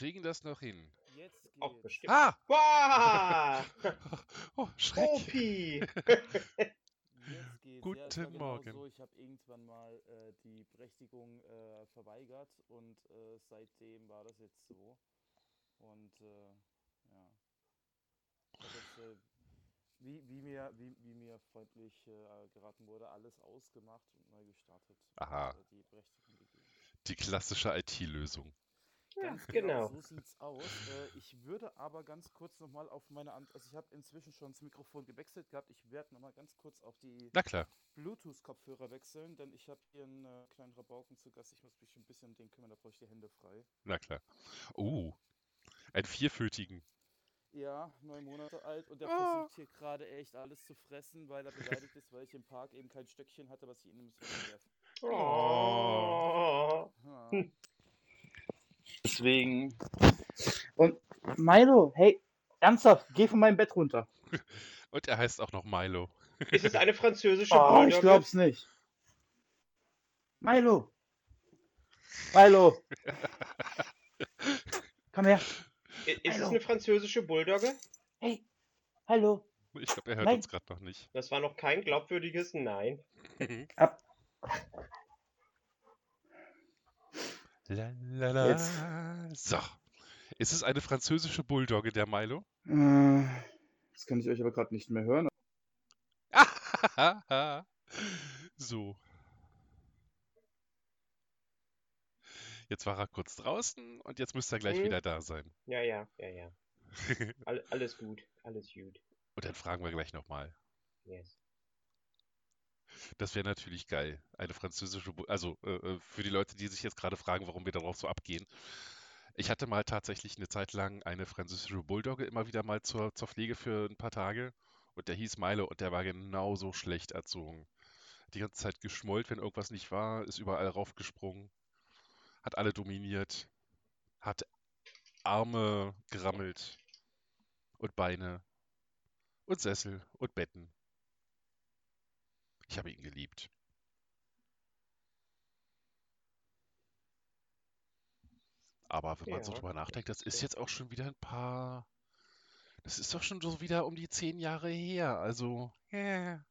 Kriegen das noch hin. Jetzt geht's. Ah! Wow! Oh, Schreck. Opi! Jetzt geht's. ja, es Guten genau Morgen. So, ich habe irgendwann mal äh, die Berechtigung äh, verweigert und äh, seitdem war das jetzt so. Und äh, ja. Jetzt, äh, wie, wie, mir, wie, wie mir freundlich äh, geraten wurde, alles ausgemacht und neu gestartet. Aha. Und, äh, die Berechtigung gegeben. Die klassische IT-Lösung. Ja, Ganz genau. So sieht's aus. Äh, ich würde aber ganz kurz nochmal auf meine Ant also ich habe inzwischen schon das Mikrofon gewechselt gehabt. Ich werde nochmal ganz kurz auf die. Bluetooth-Kopfhörer wechseln, denn ich habe hier einen äh, kleinen Rabauken zu Gast. Ich muss mich ein bisschen um den kümmern, da brauche ich die Hände frei. Na klar. Oh. Einen vierfütigen. Ja, neun Monate alt und der Oh. versucht hier gerade echt alles zu fressen, weil er beleidigt ist, weil ich im Park eben kein Stöckchen hatte, was ich ihm ins Wasser werfe. Oh. Ha. Deswegen. Und Milo, hey, ernsthaft, geh von meinem Bett runter. Und er heißt auch noch Milo. Ist es eine französische Oh, ich Bulldogge? glaub's nicht. Milo. Milo. Komm her. Ist es Hallo. eine französische Bulldogge? Hey. Hallo. Ich glaube, er hört Nein. uns gerade noch nicht. Das war noch kein glaubwürdiges Nein. Ab. La, la, la. So. Ist es eine französische Bulldogge, der Milo? Äh, Das kann ich euch aber gerade nicht mehr hören. so. Jetzt war er kurz draußen und jetzt müsste er gleich Mhm. wieder da sein. Ja, ja, ja, ja. All, alles gut, alles gut. Und dann fragen wir gleich nochmal. Yes. Das wäre natürlich geil. Eine französische, Bu also äh, äh, für die Leute, die sich jetzt gerade fragen, warum wir darauf so abgehen. Ich hatte mal tatsächlich eine Zeit lang eine französische Bulldogge immer wieder mal zur, zur Pflege für ein paar Tage. Und der hieß Milo und der war genauso schlecht erzogen. Die ganze Zeit geschmollt, wenn irgendwas nicht war, ist überall raufgesprungen, hat alle dominiert, hat Arme gerammelt und Beine und Sessel und Betten. Ich habe ihn geliebt. Aber wenn man so Ja, drüber nachdenkt, das ist jetzt auch schon wieder ein paar. Das ist doch schon so wieder um die zehn Jahre her. Also, ja.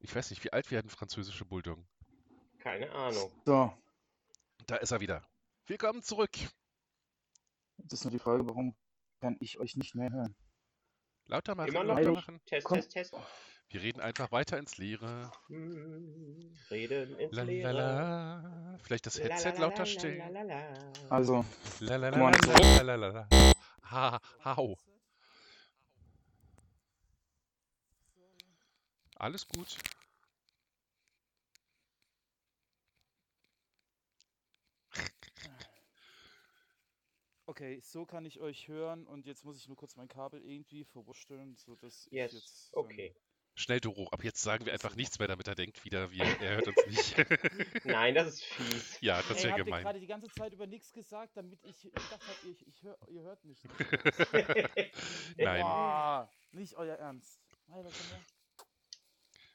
Ich weiß nicht, wie alt werden französische Bulldoggen? Keine Ahnung. So, Da ist er wieder. Willkommen zurück. jetzt ist nur die Frage, warum kann ich euch nicht mehr hören? Lauter machen, Immer noch lauter nicht? machen. Test, Komm. Test, Test. Wir reden einfach weiter ins Leere. Hm, Reden ins La, la, Leere. la. Vielleicht das Headset la, lauter la, stellen. Also, La, la, la, Come on, la, Flo. la, la, la, la. Ha, hau. Alles gut. Okay, so kann ich euch hören und jetzt muss ich nur kurz mein Kabel irgendwie verwursteln, sodass ich Yes, jetzt. ähm, okay. Schnell, Doro. Ab jetzt sagen wir einfach nichts mehr, damit er denkt wieder, wir, er hört uns nicht. Nein, das ist fies. ja, das wäre habt ihr gemein. gerade die ganze Zeit über nichts gesagt, damit ich gedacht habe, ihr, ich hör, ihr hört mich nicht. Nein. Boah, nicht euer Ernst.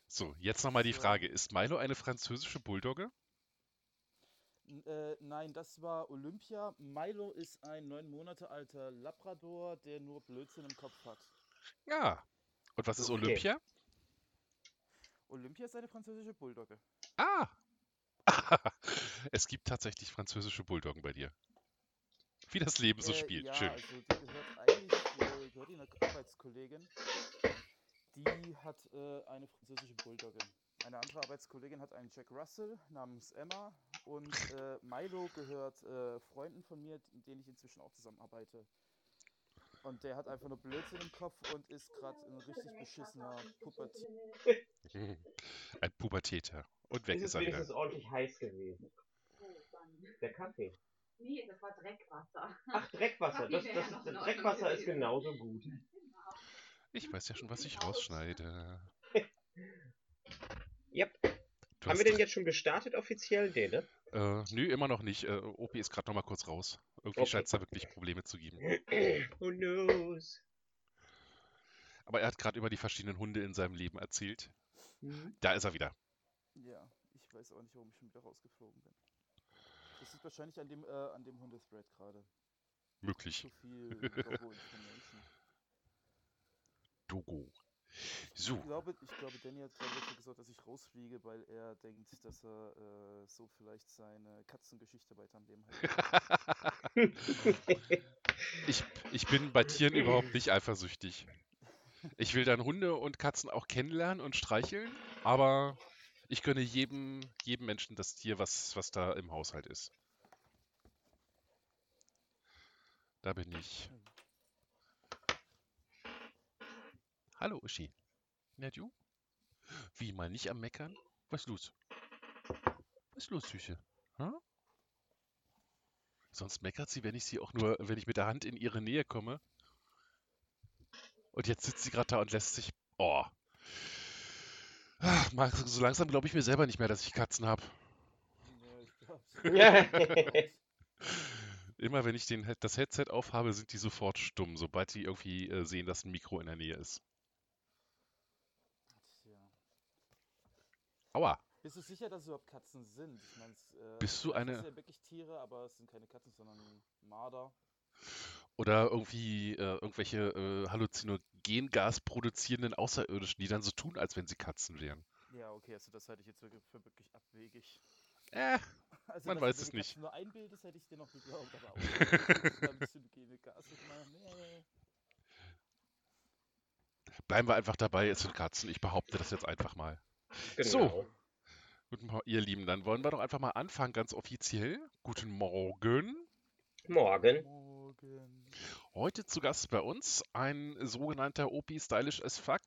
So, jetzt nochmal die. Frage. Ist Milo eine französische Bulldogge? Äh, nein, das war Olympia. Milo ist ein neun Monate alter Labrador, der nur Blödsinn im Kopf hat. Ja. Und was ist Okay. Olympia? Olympia ist eine französische Bulldogge. Ah. es gibt tatsächlich französische Bulldoggen bei dir. Wie das Leben so Äh, spielt. ja, Schön. also die gehört eigentlich, äh, gehört die einer Arbeitskollegin. Die hat äh, eine französische Bulldogge. Eine andere Arbeitskollegin hat einen Jack Russell namens Emma und äh, Milo gehört äh, Freunden von mir, mit denen ich inzwischen auch zusammenarbeite. Und der hat einfach nur Blödsinn im Kopf und ist gerade ein richtig beschissener Pubertier. Ein Pubertäter. Und weg Ist ist es er wieder. wenigstens ordentlich heiß gewesen? Der Kaffee. Nee, das war Dreckwasser. Ach, Dreckwasser. Das, das, das Dreckwasser ist genauso gut. Ich weiß ja schon, was ich rausschneide. Yep. Haben wir denn jetzt schon gestartet offiziell? Nee, ne? Äh, nö, immer noch nicht. Äh, Opi ist gerade noch mal kurz raus. Irgendwie Okay. scheint es da wirklich Probleme zu geben. Who knows? Aber er hat gerade über die verschiedenen Hunde in seinem Leben erzählt. Hm? Da ist er wieder. Ja, ich weiß auch nicht, warum ich schon wieder rausgeflogen bin. Das liegt wahrscheinlich an dem, äh, an dem Hundethread gerade. Möglich. Zu viel Dogo Information. Dogo. Ich So. glaube, ich glaube, Danny hat gerade dafür gesagt, dass ich rausfliege, weil er denkt, dass er äh, so vielleicht seine Katzengeschichte weiter am Leben hält. Ich, ich bin bei Tieren überhaupt nicht eifersüchtig. Ich will dann Hunde und Katzen auch kennenlernen und streicheln, aber ich gönne jedem, jedem Menschen das Tier, was, was da im Haushalt ist. Da bin ich. Hallo, Uschi. Na du? Wie, mal nicht am Meckern? Was ist los? Was ist los, Süße? Hm? Sonst meckert sie, wenn ich sie auch nur, wenn ich mit der Hand in ihre Nähe komme. Und jetzt sitzt sie gerade da und lässt sich. Oh. Ach, so langsam glaube ich mir selber nicht mehr, dass ich Katzen habe. Ja. Immer wenn ich den, das Headset aufhabe, sind die sofort stumm, sobald die irgendwie äh, sehen, dass ein Mikro in der Nähe ist. Aua. Bist du sicher, dass es überhaupt Katzen sind? Ich meine, äh, Bist du eine- sind ja wirklich Tiere, aber es sind keine Katzen, sondern Marder. Oder irgendwie äh, irgendwelche äh, Halluzinogengas produzierenden Außerirdischen, die dann so tun, als wenn sie Katzen wären. Ja, okay, also das halte ich jetzt wirklich für wirklich abwegig. Äh, Also, Man weiß du es nicht. Katzen nur einbildest, hätte ich dir noch geglaubt, aber auch Halluzinogen Gas. Ich meine, nee. bleiben wir einfach dabei, es sind Katzen. Ich behaupte das jetzt einfach mal. Genau. So. Guten Morgen, ihr Lieben. Dann wollen wir doch einfach mal anfangen, ganz offiziell. Guten Morgen. Morgen. Morgen. Heute zu Gast bei uns ein sogenannter OP Stylish as Fuck.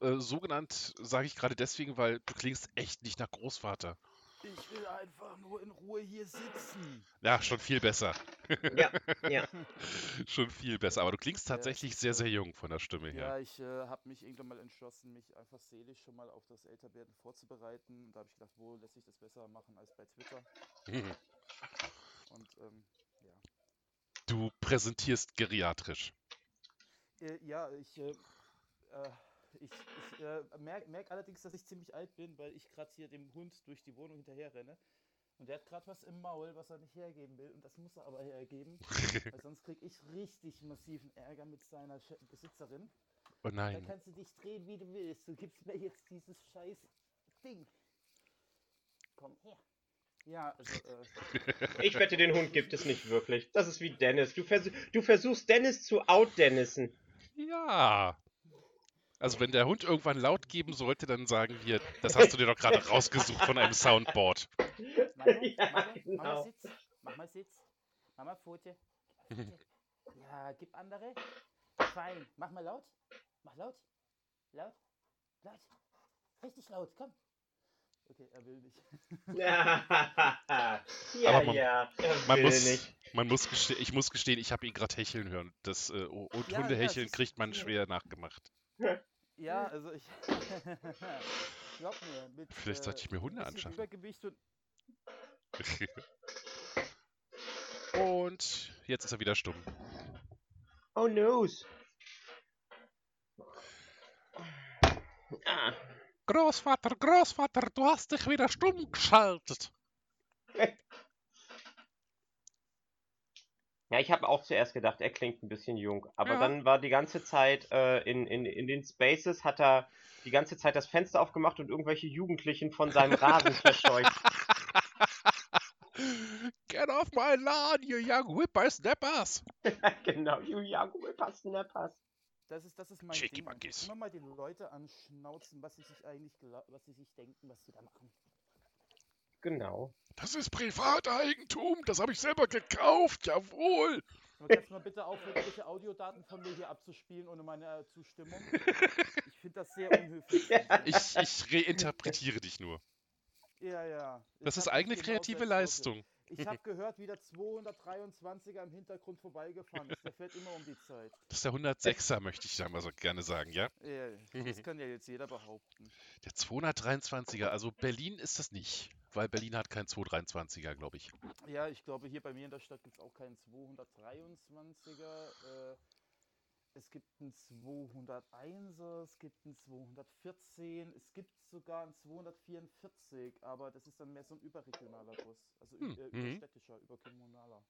Äh, so genannt sage ich gerade deswegen, weil du klingst echt nicht nach Großvater. Ich will einfach nur in Ruhe hier sitzen. Ja, schon viel besser. Ja, ja. Schon viel besser. Aber du klingst Ja, tatsächlich sehr, sehr jung von der Stimme Ja, her. ich äh, habe mich irgendwann mal entschlossen, mich einfach seelisch schon mal auf das Älterwerden vorzubereiten. Da habe ich gedacht, wo lässt sich das besser machen als bei Twitter? Und ähm, ja. Du präsentierst geriatrisch. Äh, ja, ich, äh, äh, ich, ich äh, merke merk allerdings, dass ich ziemlich alt bin, weil ich gerade hier dem Hund durch die Wohnung hinterher renne. Und der hat gerade was im Maul, was er nicht hergeben will. Und das muss er aber hergeben, weil sonst kriege ich richtig massiven Ärger mit seiner Sch Besitzerin. Oh Da nein. kannst du dich drehen, wie du willst. Du gibst mir jetzt dieses scheiß Ding. Komm her. Ja, also, äh, Ich wette, den Hund gibt es nicht wirklich. Das ist wie Dennis. Du, vers du versuchst Dennis zu out-Dennissen. Ja. Also wenn der Hund irgendwann laut geben sollte, dann sagen wir, das hast du dir doch gerade rausgesucht von einem Soundboard. Manu, Ja, Manu, mach mal genau. Sitz. Mach mal Sitz. Mach mal Pfote. Ja, gib andere. Fein. Mach mal laut. Mach laut. Laut. Laut. Richtig laut. Komm. Okay, er will nicht. ja, Aber man- ja. Er Man will muss, nicht. man muss geste ich muss gestehen, ich habe ihn gerade hecheln hören. Das, äh, und Ja, ja, Hundehecheln es ist- kriegt man ja. schwer nachgemacht. Ja, also ich. Glaub mir, mit. Vielleicht sollte ich mir Hunde anschaffen. Übergewicht und. Und jetzt ist er wieder stumm. Oh noes. Ah. Großvater, Großvater, du hast dich wieder stumm geschaltet. Ja, ich habe auch zuerst gedacht, er klingt ein bisschen jung. Aber Ja. dann war die ganze Zeit äh, in, in, in den Spaces, hat er die ganze Zeit das Fenster aufgemacht und irgendwelche Jugendlichen von seinem Rasen verscheucht. Get off my lawn, you young whippersnappers. genau, you young whippersnappers. Das ist, das ist mein Cheeky Ding. Monkeys. Immer mal die Leute anschnauzen, was sie sich eigentlich was sie sich denken, was sie da machen. Genau. Das ist Privateigentum, das habe ich selber gekauft, jawohl. Du mal bitte aufhören, irgendwelche Audiodaten von mir hier abzuspielen ohne meine äh, Zustimmung? Ich finde das sehr unhöflich. Ich, ich reinterpretiere dich nur. ja, ja. Das Ich ist hab eigene kreative Leistung. Ich habe gehört, wie der 223er im Hintergrund vorbeigefahren ist. Der fährt immer um die Zeit. Das ist der 106er, möchte ich mal so gerne sagen, ja? Ja, das kann ja jetzt jeder behaupten. Der 223er, also Berlin ist das nicht, weil Berlin hat keinen 223er, glaube ich. Ja, ich glaube, hier bei mir in der Stadt gibt es auch keinen 223er. Äh, Es gibt einen 201er, es gibt einen 214, es gibt sogar einen 244, aber das ist dann mehr so ein überregionaler Bus. Also Hm, äh, überstädtischer, überkommunaler.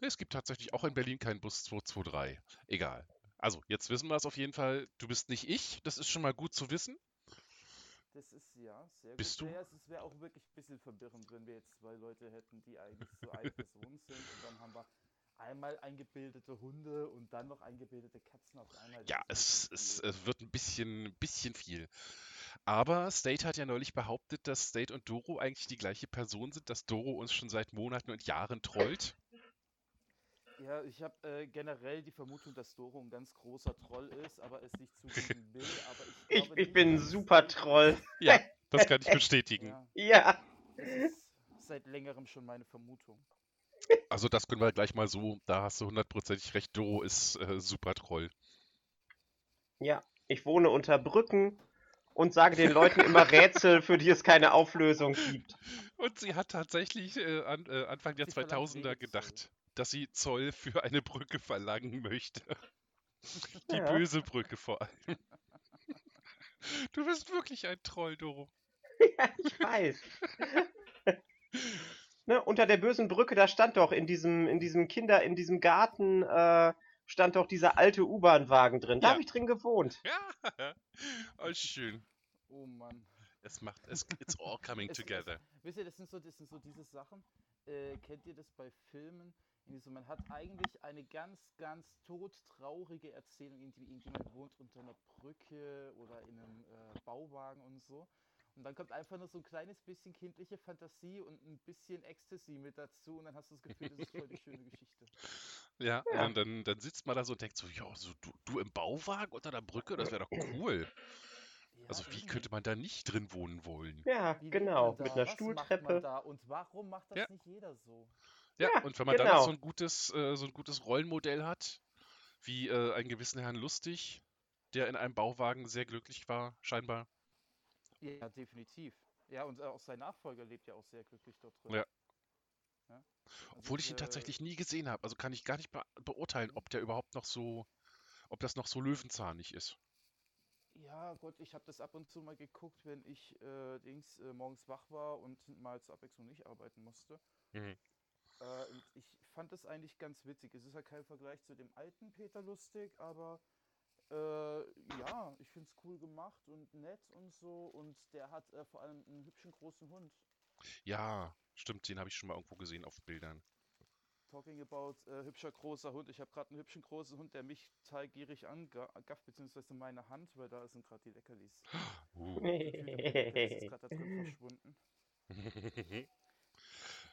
Es gibt tatsächlich auch in Berlin keinen Bus 223. Egal. Also, jetzt wissen wir es auf jeden Fall. Du bist nicht ich. Das ist schon mal gut zu wissen. Das ist ja sehr gut. Bist du? Ja, es wäre auch wirklich ein bisschen verwirrend, wenn wir jetzt zwei Leute hätten, die eigentlich so eine Person sind und dann haben wir einmal eingebildete Hunde und dann noch eingebildete Katzen auf einmal. Ja, es, es, es wird ein bisschen, bisschen viel. Aber State hat ja neulich behauptet, dass State und Doro eigentlich die gleiche Person sind, dass Doro uns schon seit Monaten und Jahren trollt. Ja, ich habe äh, generell die Vermutung, dass Doro ein ganz großer Troll ist, aber es nicht zugeben will. Aber ich, Ich, glaube ich nicht, bin ein super Troll. Ja, das kann ich bestätigen. Ja, Ja. das ist seit längerem schon meine Vermutung. Also das können wir gleich mal so, da hast du hundertprozentig recht, Doro ist äh, super Troll. Ja. Ich wohne unter Brücken und sage den Leuten immer Rätsel, für die es keine Auflösung gibt. Und sie hat tatsächlich äh, an, äh, Anfang der Sie verlangt 2000er Wegezoll. gedacht, dass sie Zoll für eine Brücke verlangen möchte. Die Ja. böse Brücke vor allem. Du bist wirklich ein Troll, Doro. Ja, ich weiß. ne, unter der bösen Brücke, da stand doch in diesem, in diesem Kinder, in diesem Garten, äh, stand doch dieser alte U-Bahn-Wagen drin. Da Ja. habe ich drin gewohnt. Ja, oh, schön. Oh Mann. Es macht, es, it's all coming Es- es- together. Wisst ihr, das sind so, das sind so diese Sachen. Äh, kennt ihr das bei Filmen? Irgendwie so, man hat eigentlich eine ganz, ganz todtraurige Erzählung. Irgendwie irgendjemand wohnt unter einer Brücke oder in einem äh, Bauwagen und so. Und dann kommt einfach nur so ein kleines bisschen kindliche Fantasie und ein bisschen Ecstasy mit dazu. Und dann hast du das Gefühl, das ist voll die schöne Geschichte. Ja, Ja. Und dann, dann sitzt man da so und denkt so, ja, so du, du im Bauwagen unter der Brücke, das wäre doch cool. Ja, Also wie könnte man da nicht drin wohnen wollen? Ja, Wie genau. Mit einer Was macht man Stuhltreppe. da? Und warum macht das Ja. nicht jeder so? Ja, Ja, und wenn man dann noch genau. so ein gutes, äh, so ein gutes Rollenmodell hat, wie äh, einen gewissen Herrn Lustig, der in einem Bauwagen sehr glücklich war, scheinbar. Ja, definitiv. Ja, und auch sein Nachfolger lebt ja auch sehr glücklich dort drin. Ja. Ja? Also, Obwohl ich ihn äh, tatsächlich nie gesehen habe. Also kann ich gar nicht be beurteilen, ob der überhaupt noch so, ob das noch so löwenzahnig ist. Ja, Gott, ich habe das ab und zu mal geguckt, wenn ich äh, Dings äh, morgens wach war und mal zur Abwechslung nicht arbeiten musste. Mhm. Äh, und ich fand das eigentlich ganz witzig. Es ist ja kein Vergleich zu dem alten Peter Lustig, aber äh, ja, ich finde es cool gemacht und nett und so. Und der hat äh, vor allem einen hübschen großen Hund. Ja, stimmt, den habe ich schon mal irgendwo gesehen auf Bildern. Talking about äh, hübscher großer Hund. Ich habe gerade einen hübschen großen Hund, der mich total gierig angafft, beziehungsweise meine Hand, weil da sind gerade die Leckerlis. Uh. Leckerlis ist gerade da drin verschwunden.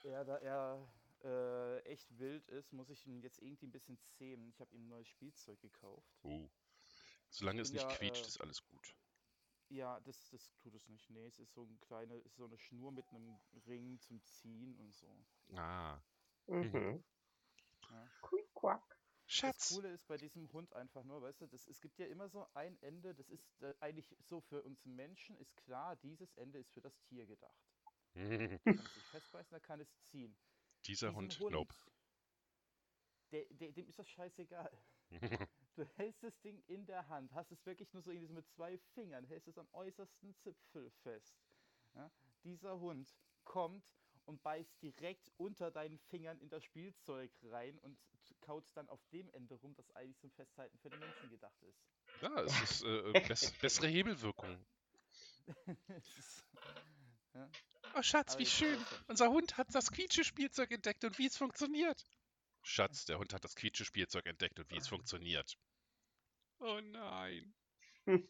Ja, da er äh, echt wild ist, muss ich ihn jetzt irgendwie ein bisschen zähmen. Ich habe ihm ein neues Spielzeug gekauft. uh. Solange es bin nicht ja, quietscht, äh, ist alles gut. Ja, das, das tut es nicht. Nee, es ist so eine kleine, ist so eine Schnur mit einem Ring zum Ziehen und so. Ah, Mhm. Ja. Quick quack. Das Schatz. Coole ist bei diesem Hund einfach nur, weißt du, das, es gibt ja immer so ein Ende, das ist äh, eigentlich so für uns Menschen ist klar, dieses Ende ist für das Tier gedacht. Kann es sich festbeißen, da kann es ziehen. Dieser Diesem Hund, nope. der, der, dem ist das scheißegal. Du hältst das Ding in der Hand, hast es wirklich nur so irgendwie so mit zwei Fingern, hältst es am äußersten Zipfel fest. Ja? Dieser Hund kommt und beißt direkt unter deinen Fingern in das Spielzeug rein und kaut dann auf dem Ende rum, das eigentlich zum Festhalten für den Menschen gedacht ist. Ja, es ist äh, bess bessere Hebelwirkung. Ist- ja? Oh, Schatz, wie schön. Unser Hund hat das Quietsche-Spielzeug entdeckt und wie es funktioniert. Schatz, der Hund hat das Quietsche-Spielzeug entdeckt und wie es funktioniert. Oh nein.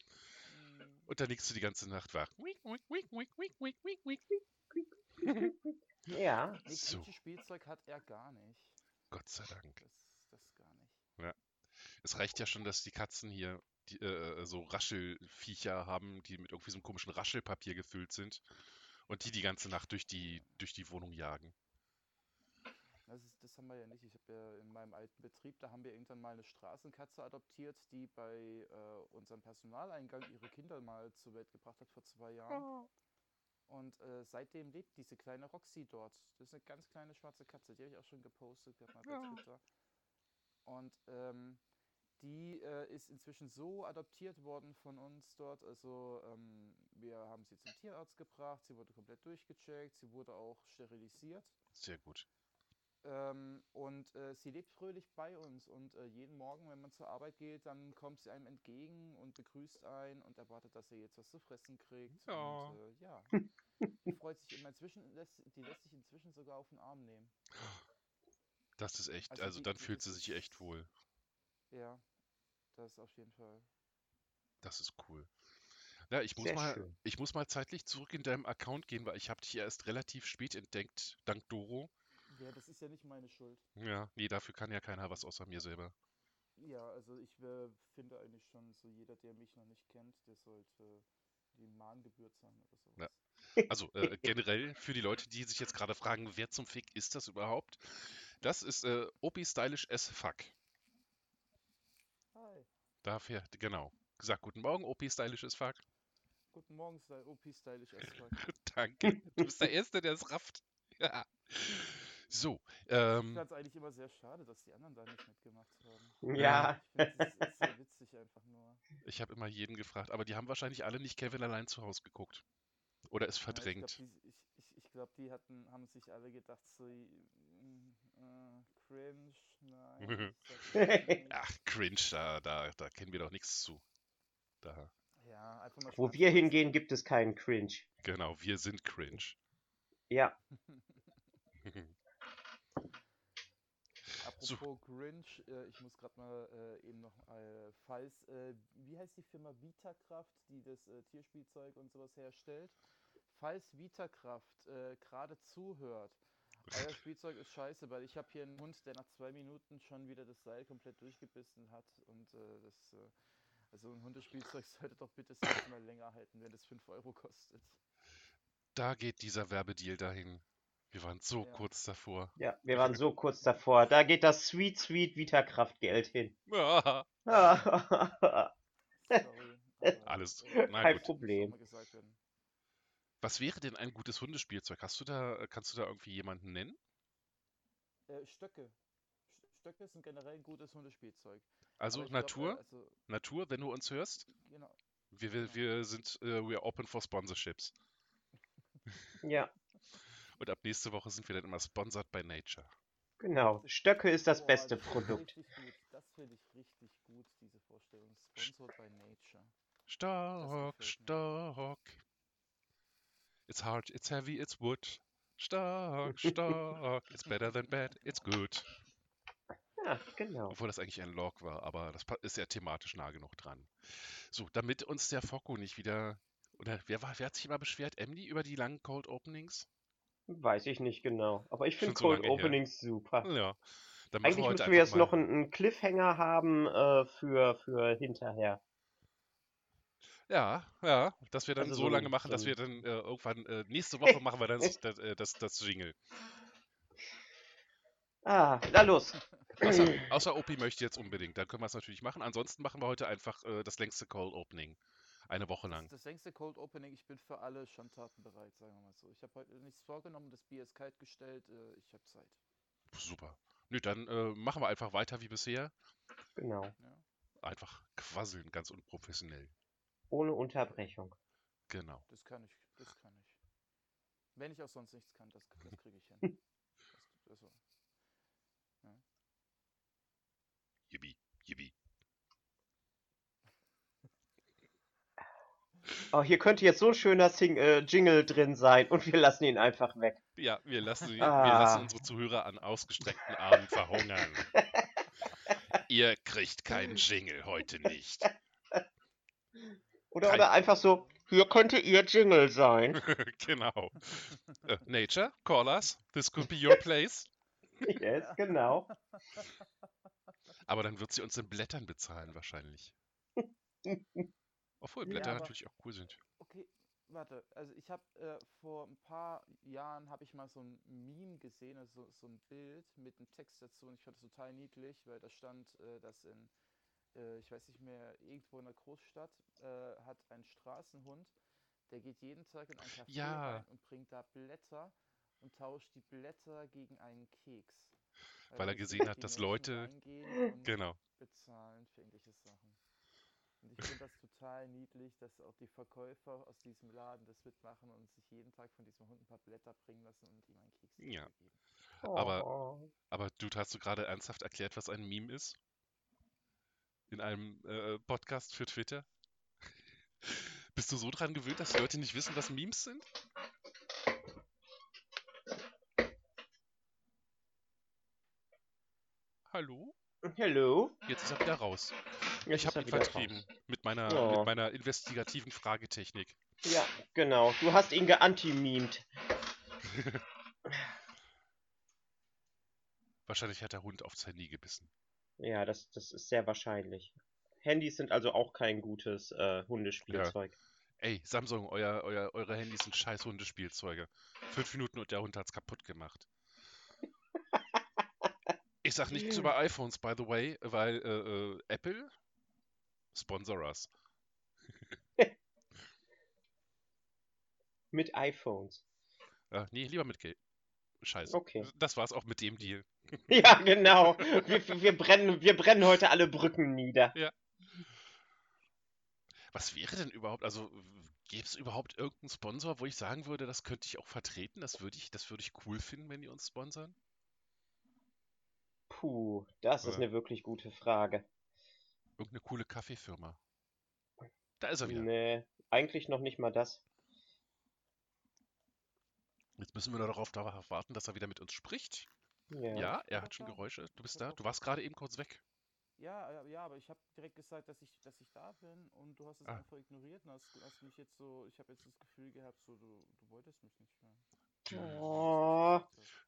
Und dann liegst du die ganze Nacht wach. Ja. So. Quietsche Spielzeug hat er gar nicht. Gott sei Dank. Das, das gar nicht. Es reicht ja schon, dass die Katzen hier die, äh, so Raschelviecher haben, die mit irgendwie so einem komischen Raschelpapier gefüllt sind und die die ganze Nacht durch die, durch die Wohnung jagen. Das, ist, das haben wir ja nicht. Ich habe ja in meinem alten Betrieb, da haben wir irgendwann mal eine Straßenkatze adoptiert, die bei äh, unserem Personaleingang ihre Kinder mal zur Welt gebracht hat vor zwei Jahren. Und äh, seitdem lebt diese kleine Roxy dort. Das ist eine ganz kleine schwarze Katze, die habe ich auch schon gepostet gehabt mal bei. Twitter. Und ähm, die äh, ist inzwischen so adoptiert worden von uns dort. Also ähm, wir haben sie zum Tierarzt gebracht, sie wurde komplett durchgecheckt, sie wurde auch sterilisiert. Sehr gut. Ähm, und äh, sie lebt fröhlich bei uns und äh, jeden Morgen, wenn man zur Arbeit geht, dann kommt sie einem entgegen und begrüßt einen und erwartet, dass er jetzt was zu fressen kriegt. Ja. Und äh, ja, die freut sich immer inzwischen, lässt, die lässt sich inzwischen sogar auf den Arm nehmen. Das ist echt, Also also die- dann die- fühlt sie sich echt wohl. Ja, das auf jeden Fall. Das ist cool. Ja, ich muss Sehr mal, schön. ich muss mal zeitlich zurück in deinem Account gehen, weil ich habe dich erst relativ spät entdeckt, dank Doro. Ja, das ist ja nicht meine Schuld. Ja, nee, dafür kann ja keiner was außer mir selber. Ja, also ich äh, finde eigentlich schon, so jeder, der mich noch nicht kennt, der sollte die Mahngebühr zahlen oder sowas. Ja. Also äh, generell für die Leute, die sich jetzt gerade fragen, wer zum Fick ist das überhaupt? Das ist äh, OP Stylish as fuck. Dafür, genau. Gesagt, guten Morgen, OP Stylish as fuck. guten Morgen, OP Stylish as fuck. Danke. Du bist der Erste, der es rafft. Ja. So, Ich ähm, fand es eigentlich immer sehr schade, dass die anderen da nicht mitgemacht haben. Ja. Ich finde, das ist so witzig einfach nur. ich habe immer jeden gefragt, aber die haben wahrscheinlich alle nicht Kevin allein zu Hause geguckt. Oder es Ja, verdrängt. Ich glaube, die, ich, ich, ich glaub, die hatten, haben sich alle gedacht, so, cringe, nein. Ach, cringe, da, da, da kennen wir doch nichts zu. Da, Ja, einfach mal Wo wir hingehen, gibt es keinen Cringe. genau, wir sind cringe. Ja, Apropos Grinch, äh, ich muss gerade mal äh, eben noch, äh, falls, äh, wie heißt die Firma Vitakraft, die das Tierspielzeug und sowas herstellt? Falls Vitakraft gerade zuhört, euer Spielzeug ist scheiße, weil ich habe hier einen Hund, der nach zwei Minuten schon wieder das Seil komplett durchgebissen hat und äh, das, äh, also ein Hundespielzeug sollte doch bitte sechsmal länger halten, wenn das 5 Euro kostet. Da geht dieser Werbedeal dahin. Wir waren so Ja. kurz davor. ja, wir waren so kurz davor. Da geht das Sweet, Sweet Vitakraftgeld hin. Ah, Sorry. Alles- na Kein gut. Problem. Was wäre denn ein gutes Hundespielzeug? Hast du da, kannst du da irgendwie jemanden nennen? Äh, Stöcke. St- Stöcke sind generell ein gutes Hundespielzeug. Also ich glaub, äh, Natur, also, Natur, wenn du uns hörst, genau. wir, wir, wir sind, äh, we are open for sponsorships. Ja, Und ab nächste Woche sind wir dann immer sponsored by Nature. genau. Stöcke ist das Boah, beste das Produkt. Richtig gut. Das finde ich richtig gut, diese Vorstellung. Sponsored by Nature. Mir. stark. It's hard, it's heavy, it's wood. Stark, stark. It's better than bad, it's good. Ja, genau. Obwohl das eigentlich ein Log war, aber das ist ja thematisch nah genug dran. So, damit uns der Focko nicht wieder. Oder wer, war, wer hat sich immer beschwert? Emily über die langen Cold Openings? Weiß ich nicht genau. Aber ich finde Schon so Cold lange her. Openings super. Ja. Dann Eigentlich wir müssen wir jetzt noch einen, einen Cliffhanger haben äh, für, für hinterher. Ja, ja, dass wir dann Also so so lange machen, so dass wir dann äh, irgendwann äh, nächste Woche machen wir dann das, das, äh, das, das Jingle. Ah, na los. Außer, außer Opi möchte jetzt unbedingt, dann können wir es natürlich machen. Ansonsten machen wir heute einfach äh, das längste Cold Opening. Eine Woche lang. Das, das längste Cold Opening, ich bin für alle Schandtaten bereit, sagen wir mal so. Ich habe heute nichts vorgenommen, das Bier ist kalt gestellt, äh, ich habe Zeit. Super. Nö, dann äh, machen wir einfach weiter wie bisher. Genau. Ja? Einfach quasseln, ganz unprofessionell. Ohne Unterbrechung. Genau. Das kann ich, das kann ich. Wenn ich auch sonst nichts kann, das, das kriege ich hin. Das, also, Yippie, yippie. Oh, hier könnte jetzt so ein schöner Sing äh, Jingle drin sein und wir lassen ihn einfach weg. Ja, wir lassen, wir Ah. lassen unsere Zuhörer an ausgestreckten Armen verhungern. Ihr kriegt keinen Jingle heute nicht. Oder, Kein- oder einfach so, hier könnte ihr Jingle sein. genau. Äh, Nature, call us. This could be your place. yes, genau. Aber dann wird sie uns in Blättern bezahlen wahrscheinlich. Obwohl Ja, Blätter aber- natürlich auch cool sind. Okay, warte. Also ich habe äh, vor ein paar Jahren habe ich mal so ein Meme gesehen, also so ein Bild mit einem Text dazu und ich fand das total niedlich, weil da stand, äh, dass in, äh, ich weiß nicht mehr, irgendwo in der Großstadt äh, hat ein Straßenhund, der geht jeden Tag in ein Café Ja. rein und bringt da Blätter und tauscht die Blätter gegen einen Keks. Weil weil er gesehen hat, dass Leute. Genau. bezahlen für irgendwelche Sachen. Und ich finde das total niedlich, dass auch die Verkäufer aus diesem Laden das mitmachen und sich jeden Tag von diesem Hund ein paar Blätter bringen lassen und ihm einen Keks Ja. geben. Aber- Oh. Aber Dude, hast du gerade ernsthaft erklärt, was ein Meme ist? In einem äh, Podcast für Twitter? Bist du so dran gewöhnt, dass die Leute nicht wissen, was Memes sind? Hallo? Hello? Jetzt ist er wieder raus. Jetzt Ich habe ihn vertrieben mit meiner, Oh. mit meiner investigativen Fragetechnik. Ja, genau. Du hast ihn geanti-memed. Wahrscheinlich hat der Hund aufs Handy gebissen. Ja, das, das ist sehr wahrscheinlich. Handys sind also auch kein gutes äh, Hundespielzeug. Ey, Samsung, euer, euer, eure Handys sind scheiß Hundespielzeuge. Fünf Minuten und der Hund hat's kaputt gemacht. Ich sag nichts über iPhones, by the way, weil äh, äh, Apple sponsor us. Mit iPhones. Äh, nee, lieber mit Geld. Scheiße. Okay. Das war's auch mit dem Deal. Ja, genau. Wir, wir, brennen, wir brennen heute alle Brücken nieder. Was wäre denn überhaupt, also gäbe es überhaupt irgendeinen Sponsor, wo ich sagen würde, das könnte ich auch vertreten? Das würde ich, das würde ich cool finden, wenn die uns sponsern? Puh, das ist Oder? eine wirklich gute Frage. Irgendeine coole Kaffeefirma. Da ist er wieder. Nee, eigentlich noch nicht mal das. Jetzt müssen wir nur darauf warten, dass er wieder mit uns spricht. Ja. Ja, er hat schon. Geräusche. Du bist da? Du warst gerade eben kurz weg. Ja, ja, aber ich habe direkt gesagt, dass ich, dass ich da bin und du hast es Ah. einfach ignoriert und hast, hast mich jetzt so, ich habe jetzt das Gefühl gehabt, so du, du wolltest mich nicht hören. Oh,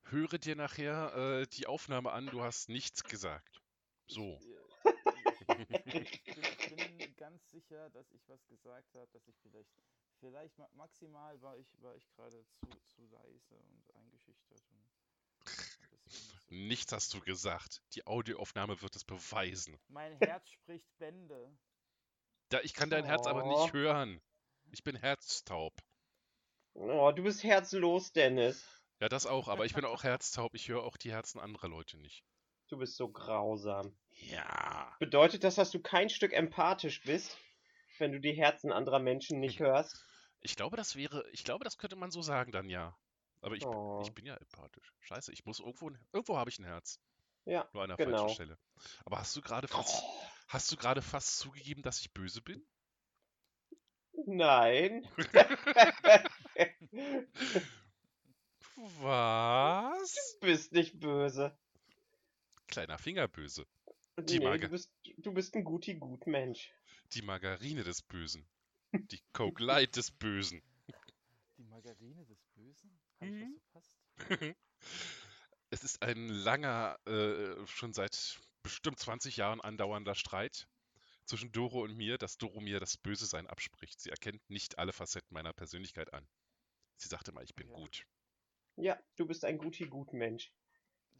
Höre dir nachher äh, die Aufnahme an, du hast nichts gesagt. So. Ich, ich, bin, ich bin ganz sicher, dass ich was gesagt habe, dass ich vielleicht, vielleicht ma maximal war ich, war ich gerade zu, zu leise und eingeschüchtert. Und. Nichts hast du gesagt. Die Audioaufnahme wird es beweisen. Mein Herz spricht Bände. Da, ich kann dein Herz aber Oh. nicht hören. Ich bin herztaub. oh, du bist herzlos, Dennis. Ja, das auch, aber ich bin auch herztaub. Ich höre auch die Herzen anderer Leute nicht. Du bist so grausam. Ja. Bedeutet das, dass du kein Stück empathisch bist, wenn du die Herzen anderer Menschen nicht hörst? Ich glaube, das wäre, ich glaube, das könnte man so sagen dann ja. Aber ich, bin- Oh. ich bin ja empathisch. Scheiße, ich muss irgendwo, ein- irgendwo habe ich ein Herz. Ja, Nur an der genau. falschen Stelle. Aber hast du gerade fast, hast du gerade fast zugegeben, dass ich böse bin? Nein. Was? Du bist nicht böse. Kleiner Finger böse. Die nee, du bist, du bist ein guti gut Mensch. Die Margarine des Bösen. Die Coke Light des Bösen. Die Margarine des Mhm. was verpasst? Es ist ein langer, äh, schon seit bestimmt 20 Jahren andauernder Streit zwischen Doro und mir, dass Doro mir das Böse sein abspricht. Sie erkennt nicht alle Facetten meiner Persönlichkeit an. Sie sagte mal, ich bin Ja. gut. Ja, du bist ein guti gut Mensch.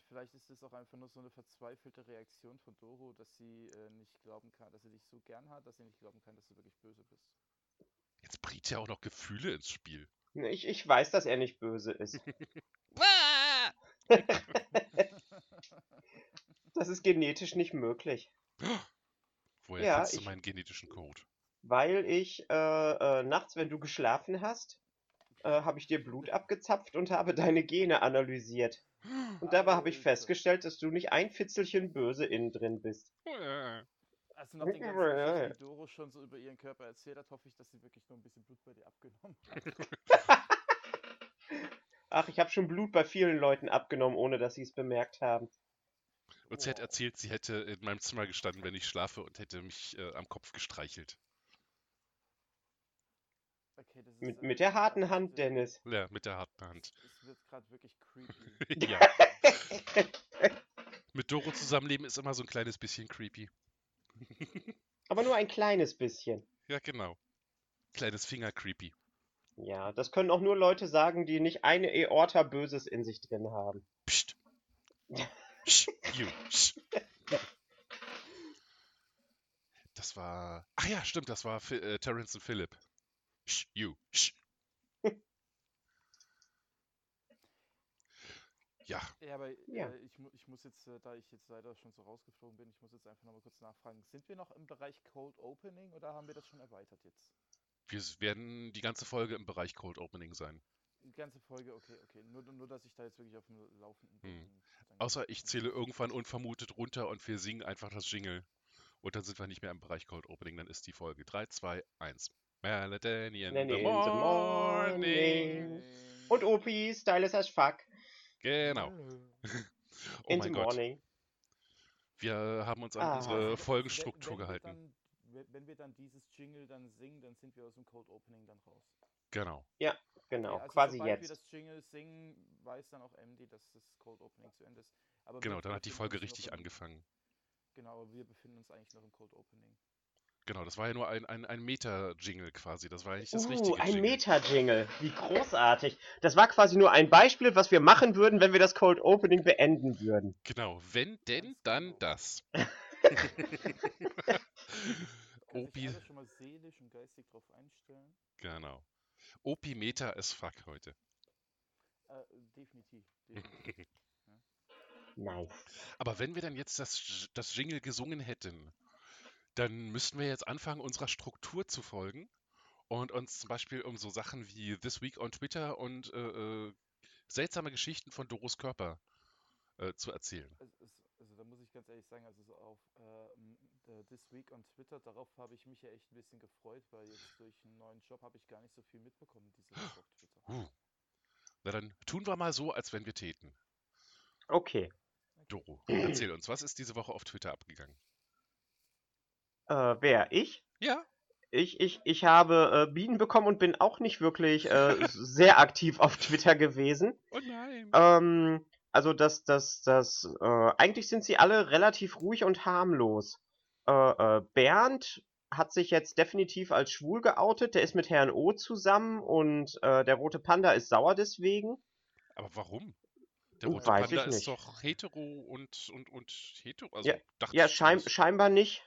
Vielleicht ist es auch einfach nur so eine verzweifelte Reaktion von Doro, dass sie äh, nicht glauben kann, dass sie dich so gern hat, dass sie nicht glauben kann, dass du wirklich böse bist. Jetzt bringt ja auch noch Gefühle ins Spiel. Ich, ich weiß, dass er nicht böse ist. Das ist genetisch nicht möglich. Woher Ja, kennst du ich- meinen genetischen Code? Weil ich äh, äh, nachts, wenn du geschlafen hast, äh, habe ich dir Blut abgezapft und habe deine Gene analysiert. Und dabei habe ich festgestellt, dass du nicht ein Fitzelchen böse innen drin bist. Also nach den ganzen Geschichten, die Doro schon so über ihren Körper erzählt hat, hoffe ich, dass sie wirklich nur ein bisschen Blut bei dir abgenommen hat. Ach, ich habe schon Blut bei vielen Leuten abgenommen, ohne dass sie es bemerkt haben. Und sie hat Wow. erzählt, sie hätte in meinem Zimmer gestanden, wenn ich schlafe und hätte mich äh, am Kopf gestreichelt. Okay, das ist, Mit, äh, mit der harten Hand, Dennis. Ja, mit der harten Hand. Es wird gerade wirklich creepy. ja. Mit Doro zusammenleben ist immer so ein kleines bisschen creepy. Aber nur ein kleines bisschen. Ja, genau. Kleines Finger creepy. Ja, das können auch nur Leute sagen, die nicht eine Aorta Böses in sich drin haben. Psst. Psst. You. Psst. Das war. Ah ja, stimmt, das war äh, Terrence und Philip. Psst. You. Psst. Ja, Ja, aber Ja. Äh, ich, mu ich muss jetzt, äh, da ich jetzt leider schon so rausgeflogen bin, ich muss jetzt einfach nochmal kurz nachfragen. Sind wir noch im Bereich Cold Opening oder haben wir das schon erweitert jetzt? Wir werden die ganze Folge im Bereich Cold Opening sein. Die ganze Folge, okay, okay. Nur, nur dass ich da jetzt wirklich auf dem Laufenden bin. Hm. Außer ich zähle irgendwann unvermutet runter und wir singen einfach das Jingle. Und dann sind wir nicht mehr im Bereich Cold Opening, dann ist die Folge 3, 2, 1. Melody in in the morning. morning. Und Opi, stylish as fuck. Genau. Oh in mein the Gott. morning. Wir haben uns an Ah. unsere Folgenstruktur gehalten. Wenn wenn wir dann dieses Jingle dann singen, dann sind wir aus dem Cold Opening dann raus. Genau. Genau, Okay, also quasi sobald wir jetzt. das Jingle singen, weiß dann auch MD, dass das Cold Opening zu Ende ist. Aber Genau, wir dann hat die Folge richtig angefangen. Genau, aber wir befinden uns eigentlich noch im Cold Opening. Genau, das war ja nur ein, ein, ein Meta-Jingle quasi. Das war ja nicht das Uh, richtige ein Jingle. Meta-Jingle. Wie großartig. Das war quasi nur ein Beispiel, was wir machen würden, wenn wir das Cold Opening beenden würden. Genau, wenn denn, dann genau. das. Kann Opi, sich schon mal seelisch und geistig drauf einstellen? genau. Opi Meta ist fuck heute. Äh, definitiv. definitiv. Nice. Aber wenn wir dann jetzt das, das Jingle gesungen hätten, dann müssten wir jetzt anfangen, unserer Struktur zu folgen und uns zum Beispiel um so Sachen wie This Week on Twitter und äh, äh, seltsame Geschichten von Doros Körper äh, zu erzählen. Also, es- also da muss ich ganz ehrlich sagen, also so auf äh, äh, This Week on Twitter, darauf habe ich mich ja echt ein bisschen gefreut, weil jetzt durch einen neuen Job habe ich gar nicht so viel mitbekommen diese Woche auf Twitter. Huh. Na dann tun wir mal so, als wenn wir täten. Okay. Doro, erzähl uns, was ist diese Woche auf Twitter abgegangen? Äh, wer? Ich? Ja, Ich, ich, ich habe äh, Bienen bekommen und bin auch nicht wirklich äh, sehr aktiv auf Twitter gewesen. oh nein. Ähm, also das, das, das, äh, eigentlich sind sie alle relativ ruhig und harmlos. Äh, äh, Bernd hat sich jetzt definitiv als schwul geoutet, der ist mit Herrn O zusammen und äh, der rote Panda ist sauer deswegen. Aber warum? Der Uh, rote weiß Panda ist doch hetero und, und, und hetero. Also Ja, Ja, schein, scheinbar nicht.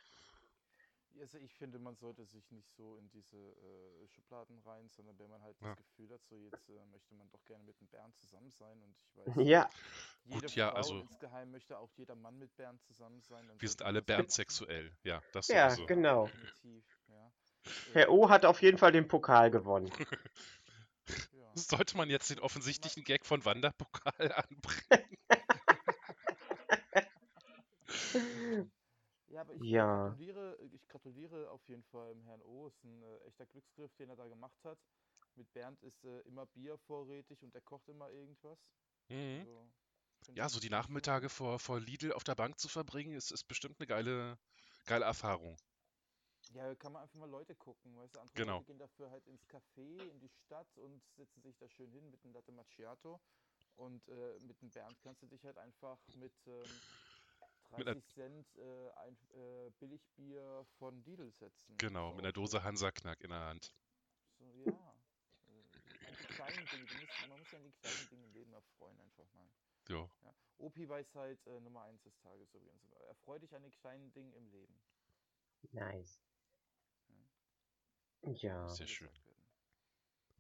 Also ich finde, man sollte sich nicht so in diese äh, Schubladen rein, sondern wenn man halt Ja. das Gefühl hat, so jetzt äh, möchte man doch gerne mit dem Bernd zusammen sein und ich weiß, Ja, jede Gut, ja, Frau also- insgeheim möchte auch jeder Mann mit Bernd zusammen sein. Wir sind alle machen. Bernd-sexuell. Ja, das Ja, sowieso. genau. Definitiv, ja. Herr O hat auf jeden Fall den Pokal gewonnen. Ja. Sollte man jetzt den offensichtlichen Gag von Wanderpokal anbringen? Ja, aber ich Ja. gratuliere, ich gratuliere auf jeden Fall dem Herrn O. Ist ein äh, echter Glücksgriff, den er da gemacht hat. Mit Bernd ist äh, immer Bier vorrätig und er kocht immer irgendwas. Mhm. Also, Ja, so die Nachmittage vor, vor Lidl auf der Bank zu verbringen, ist, ist bestimmt eine geile, geile Erfahrung. Ja, kann man einfach mal Leute gucken, weißt du? Andere Genau. Leute gehen dafür halt ins Café, in die Stadt und setzen sich da schön hin mit einem Latte Macchiato. Und äh, mit dem Bernd kannst du dich halt einfach mit ähm, 30 Cent äh, ein äh, Billigbier von Lidl setzen. Genau, So mit einer Dose Hansa-Knack in der Hand. So, ja. Äh, die kleinen Dinge, die muss, man muss ja an die kleinen Dinge im Leben erfreuen, einfach mal. Ja, Ja. Opi-Weisheit äh, Nummer 1 des Tages übrigens. Erfreu dich an den kleinen Dingen im Leben. Nice. Ja. Sehr soll schön.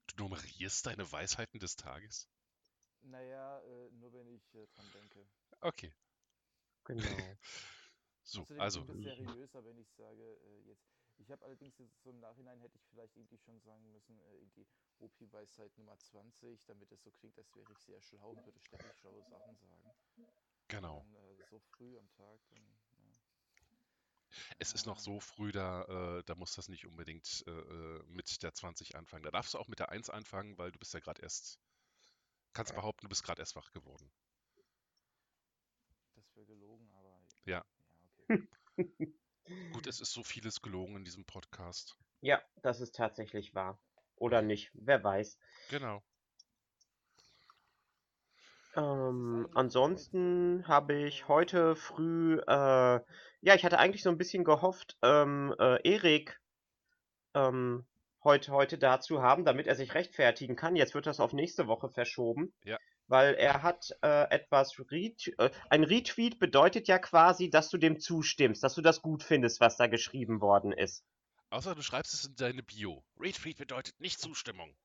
Du nummerierst deine Weisheiten des Tages? Naja, äh, nur wenn ich äh, dran denke. Okay, Genau. so, Außerdem also, es seriöser, wenn ich sage, äh, jetzt. Ich habe allerdings jetzt so im Nachhinein hätte ich vielleicht irgendwie schon sagen müssen, äh, irgendwie Opi-Weisheit Nummer 20, damit es so klingt, als wäre ich sehr schlau und würde ständig schlaue Sachen sagen. genau. Dann, äh, so früh am Tag, dann, ja. Es ist noch Ah, so früh, da, äh, da muss das nicht unbedingt äh, äh, mit der 20 anfangen. Da darfst du auch mit der 1 anfangen, weil du bist ja gerade erst, kannst behaupten, du bist gerade erst wach geworden. Das wäre gelogen, aber. Ja. Ja, okay. Gut, es ist so vieles gelogen in diesem Podcast. Ja, das ist tatsächlich wahr. Oder nicht, wer weiß. Genau. Ähm, ansonsten habe ich heute früh, äh, ja, ich hatte eigentlich so ein bisschen gehofft, ähm, äh, Erik ähm, heute, heute da zu haben, damit er sich rechtfertigen kann. Jetzt wird das auf nächste Woche verschoben. Ja. Weil er hat äh, etwas Ret äh, ein Retweet bedeutet ja quasi, dass du dem zustimmst, dass du das gut findest, was da geschrieben worden ist. Außer du schreibst es in deine Bio. Retweet bedeutet nicht Zustimmung.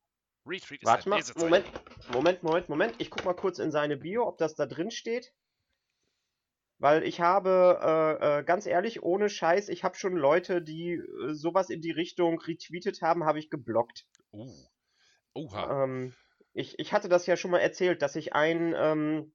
Retweet ist Warte ein mal. Moment, Moment, Moment, Moment. Ich guck mal kurz in seine Bio, ob das da drin steht. Weil ich habe, äh, äh, ganz ehrlich, ohne Scheiß, ich habe schon Leute, die äh, sowas in die Richtung retweetet haben, habe ich geblockt. Oh. Oha. Ähm, ich, ich hatte das ja schon mal erzählt, dass ich einen ähm,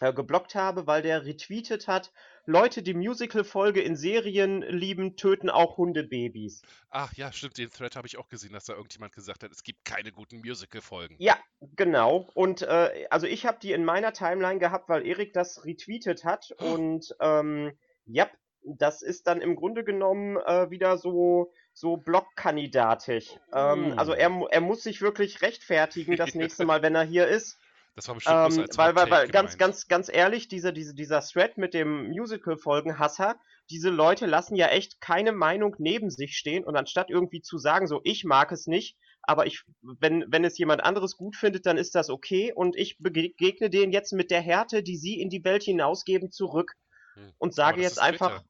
äh, geblockt habe, weil der retweetet hat, Leute, die Musical-Folge in Serien lieben, töten auch Hundebabys. Ach ja, stimmt, den Thread habe ich auch gesehen, dass da irgendjemand gesagt hat, es gibt keine guten Musical-Folgen. Ja, genau. Und äh, also ich habe die in meiner Timeline gehabt, weil Erik das retweetet hat. Und ähm, ja, das ist dann im Grunde genommen äh, wieder so so Blockkandidatig. Ähm, Oh. also er, er muss sich wirklich rechtfertigen das nächste Mal, wenn er hier ist. Das war bestimmt Ähm, als weil, weil, weil ganz, ganz, ganz ehrlich, dieser, diese, dieser Thread mit dem Musical-Folgen-Hasser, diese Leute lassen ja echt keine Meinung neben sich stehen und anstatt irgendwie zu sagen, so, ich mag es nicht, aber ich, wenn, wenn es jemand anderes gut findet, dann ist das okay und ich begegne denen jetzt mit der Härte, die sie in die Welt hinausgeben, zurück Hm. und sage jetzt ist Twitter. einfach,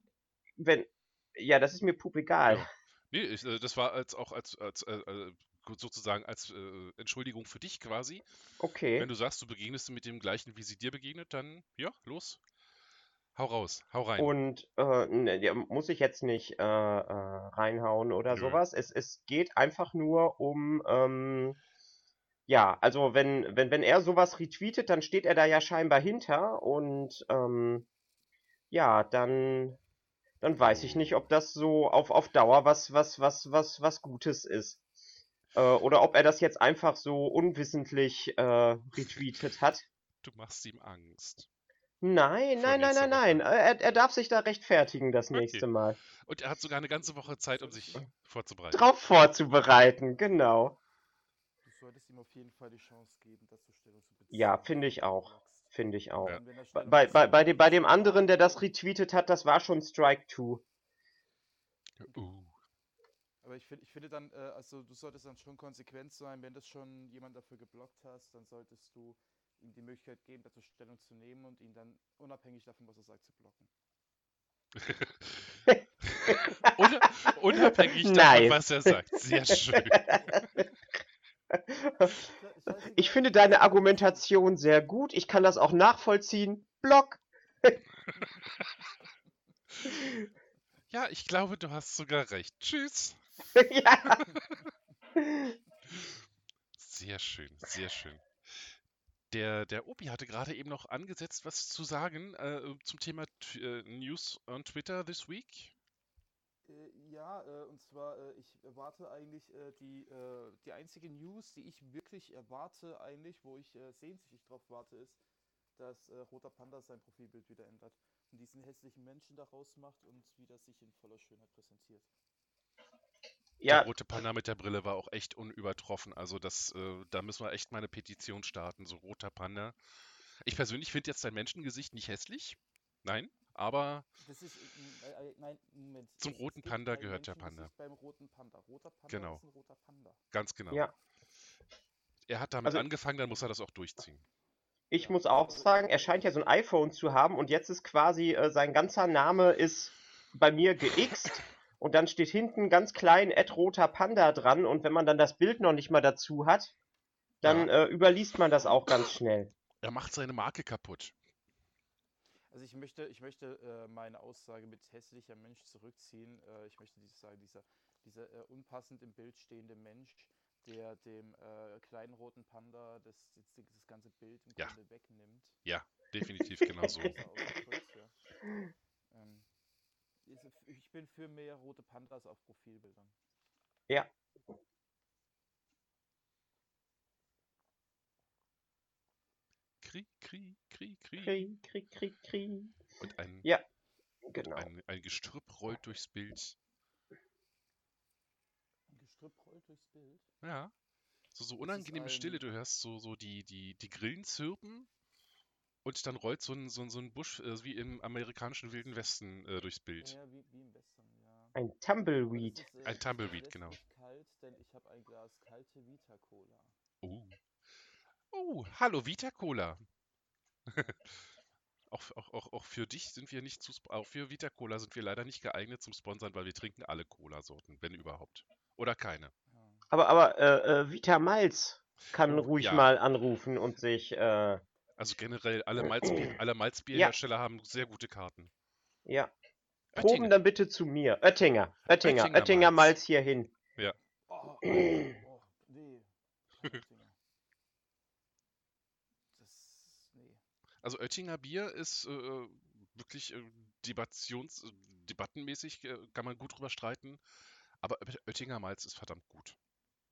wenn, ja, das ist mir pup egal. Ja. Nee, ich, äh, das war als auch als, als äh, äh, sozusagen als äh, Entschuldigung für dich quasi. Okay. Wenn du sagst, du begegnest mit dem gleichen, wie sie dir begegnet, dann ja, los. Hau raus, hau rein. Und äh, ne, muss ich jetzt nicht äh, äh, reinhauen oder Nö. sowas. Es, es geht einfach nur um, ähm, ja, also wenn, wenn, wenn er sowas retweetet, dann steht er da ja scheinbar hinter und ähm, ja, dann, dann weiß ich nicht, ob das so auf, auf Dauer was, was, was, was, was Gutes ist. Äh, oder ob er das jetzt einfach so unwissentlich äh, retweetet hat. Du machst ihm Angst. Nein, nein, nein, nein, nein. Er, er darf sich da rechtfertigen das Okay. nächste Mal. Und er hat sogar eine ganze Woche Zeit, um sich vorzubereiten. Drauf vorzubereiten, genau. Du solltest ihm auf jeden Fall die Chance geben, dazu Stellung zu beziehen. Ja, finde ich auch. Finde ich auch. Ja. Bei, bei, bei, dem, bei dem anderen, der das retweetet hat, das war schon Strike 2. Uh. Aber ich, find, ich finde dann, äh, also du solltest dann schon konsequent sein, wenn das schon jemand dafür geblockt hast, dann solltest du ihm die Möglichkeit geben, dazu Stellung zu nehmen und ihn dann unabhängig davon, was er sagt, zu blocken. Un unabhängig davon, Nice. was er sagt. Sehr schön. Ich finde deine Argumentation sehr gut. Ich kann das auch nachvollziehen. Block. Ja, ich glaube, du hast sogar recht. Tschüss. ja. Sehr schön, sehr schön. Der, der Opi hatte gerade eben noch angesetzt, was zu sagen äh, zum Thema äh, News on Twitter this week. Äh, ja, äh, und zwar, äh, ich erwarte eigentlich äh, die, äh, die einzige News, die ich wirklich erwarte, eigentlich, wo ich äh, sehnsüchtig drauf warte, ist, dass äh, Roter Panda sein Profilbild wieder ändert und diesen hässlichen Menschen daraus macht und wieder sich in voller Schönheit präsentiert. Der ja, rote Panda mit der Brille war auch echt unübertroffen. Also das, äh, da müssen wir echt mal eine Petition starten. So roter Panda. Ich persönlich finde jetzt sein Menschengesicht nicht hässlich. Nein, aber Das ist, äh, äh, äh, nein, Moment. Zum es- roten es Panda gehört der Menschengesicht Beim roten Panda. Roter Panda Genau. ist ein roter Panda. ganz genau. ja. Er hat damit Also- angefangen, dann muss er das auch durchziehen. Ich muss auch sagen, er scheint ja so ein iPhone zu haben und jetzt ist quasi äh, sein ganzer Name ist bei mir geixt und dann steht hinten ganz klein Ed roter Panda dran und wenn man dann das Bild noch nicht mal dazu hat, dann äh, überliest man das auch ganz schnell. Er macht seine Marke kaputt. Also ich möchte, ich möchte äh, meine Aussage mit hässlicher Mensch zurückziehen. Äh, ich möchte dieses sagen, dieser, dieser äh, unpassend im Bild stehende Mensch, der dem äh, kleinen roten Panda das, das, das ganze Bild im Ja. Grunde wegnimmt. Definitiv genau so. Ja. ähm, ich bin für mehr rote Pandas auf Profilbildern. Ja. Krieg, Krieg, Krieg, Krieg. Krieg, Krieg, Krieg, Krieg. Und ein, Ja, genau. ein, ein Gestrüpp rollt durchs Bild. Ein Gestrüpp rollt durchs Bild. Ja. So, so unangenehme Stille. ein- Du hörst so, so die, die, die Grillen zirpen und dann rollt so ein, so ein, so ein Busch äh, wie im amerikanischen Wilden Westen äh, durchs Bild. Ja, wie, wie im Western, ja. Ein Tumbleweed. ist, äh, Ein Tumbleweed, genau. kalt, denn ich habe ein Glas kalte Vita-Cola. Oh. Oh, hallo Vita Cola. auch, auch, auch, auch für dich sind wir nicht zu, auch für Vita Cola sind wir leider nicht geeignet zum Sponsern, weil wir trinken alle Cola-Sorten, wenn überhaupt. Oder keine. Ja. Aber, aber, äh, äh, Vita Malz. kann Oh, ruhig ja. mal anrufen und sich, äh, Also generell, alle, Malzbier, alle Malzbierhersteller haben sehr gute Karten. ja. Proben Oettinger. dann bitte zu mir. Oettinger, Oettinger, Oettinger Oettinger Malz. Malz hier hin. Oh, oh, oh, nee. kein Oettinger. Das, nee. Also Oettinger Bier ist äh, wirklich äh, debations, äh, debattenmäßig, äh, kann man gut drüber streiten. Aber Oet- Oettinger Malz ist verdammt gut.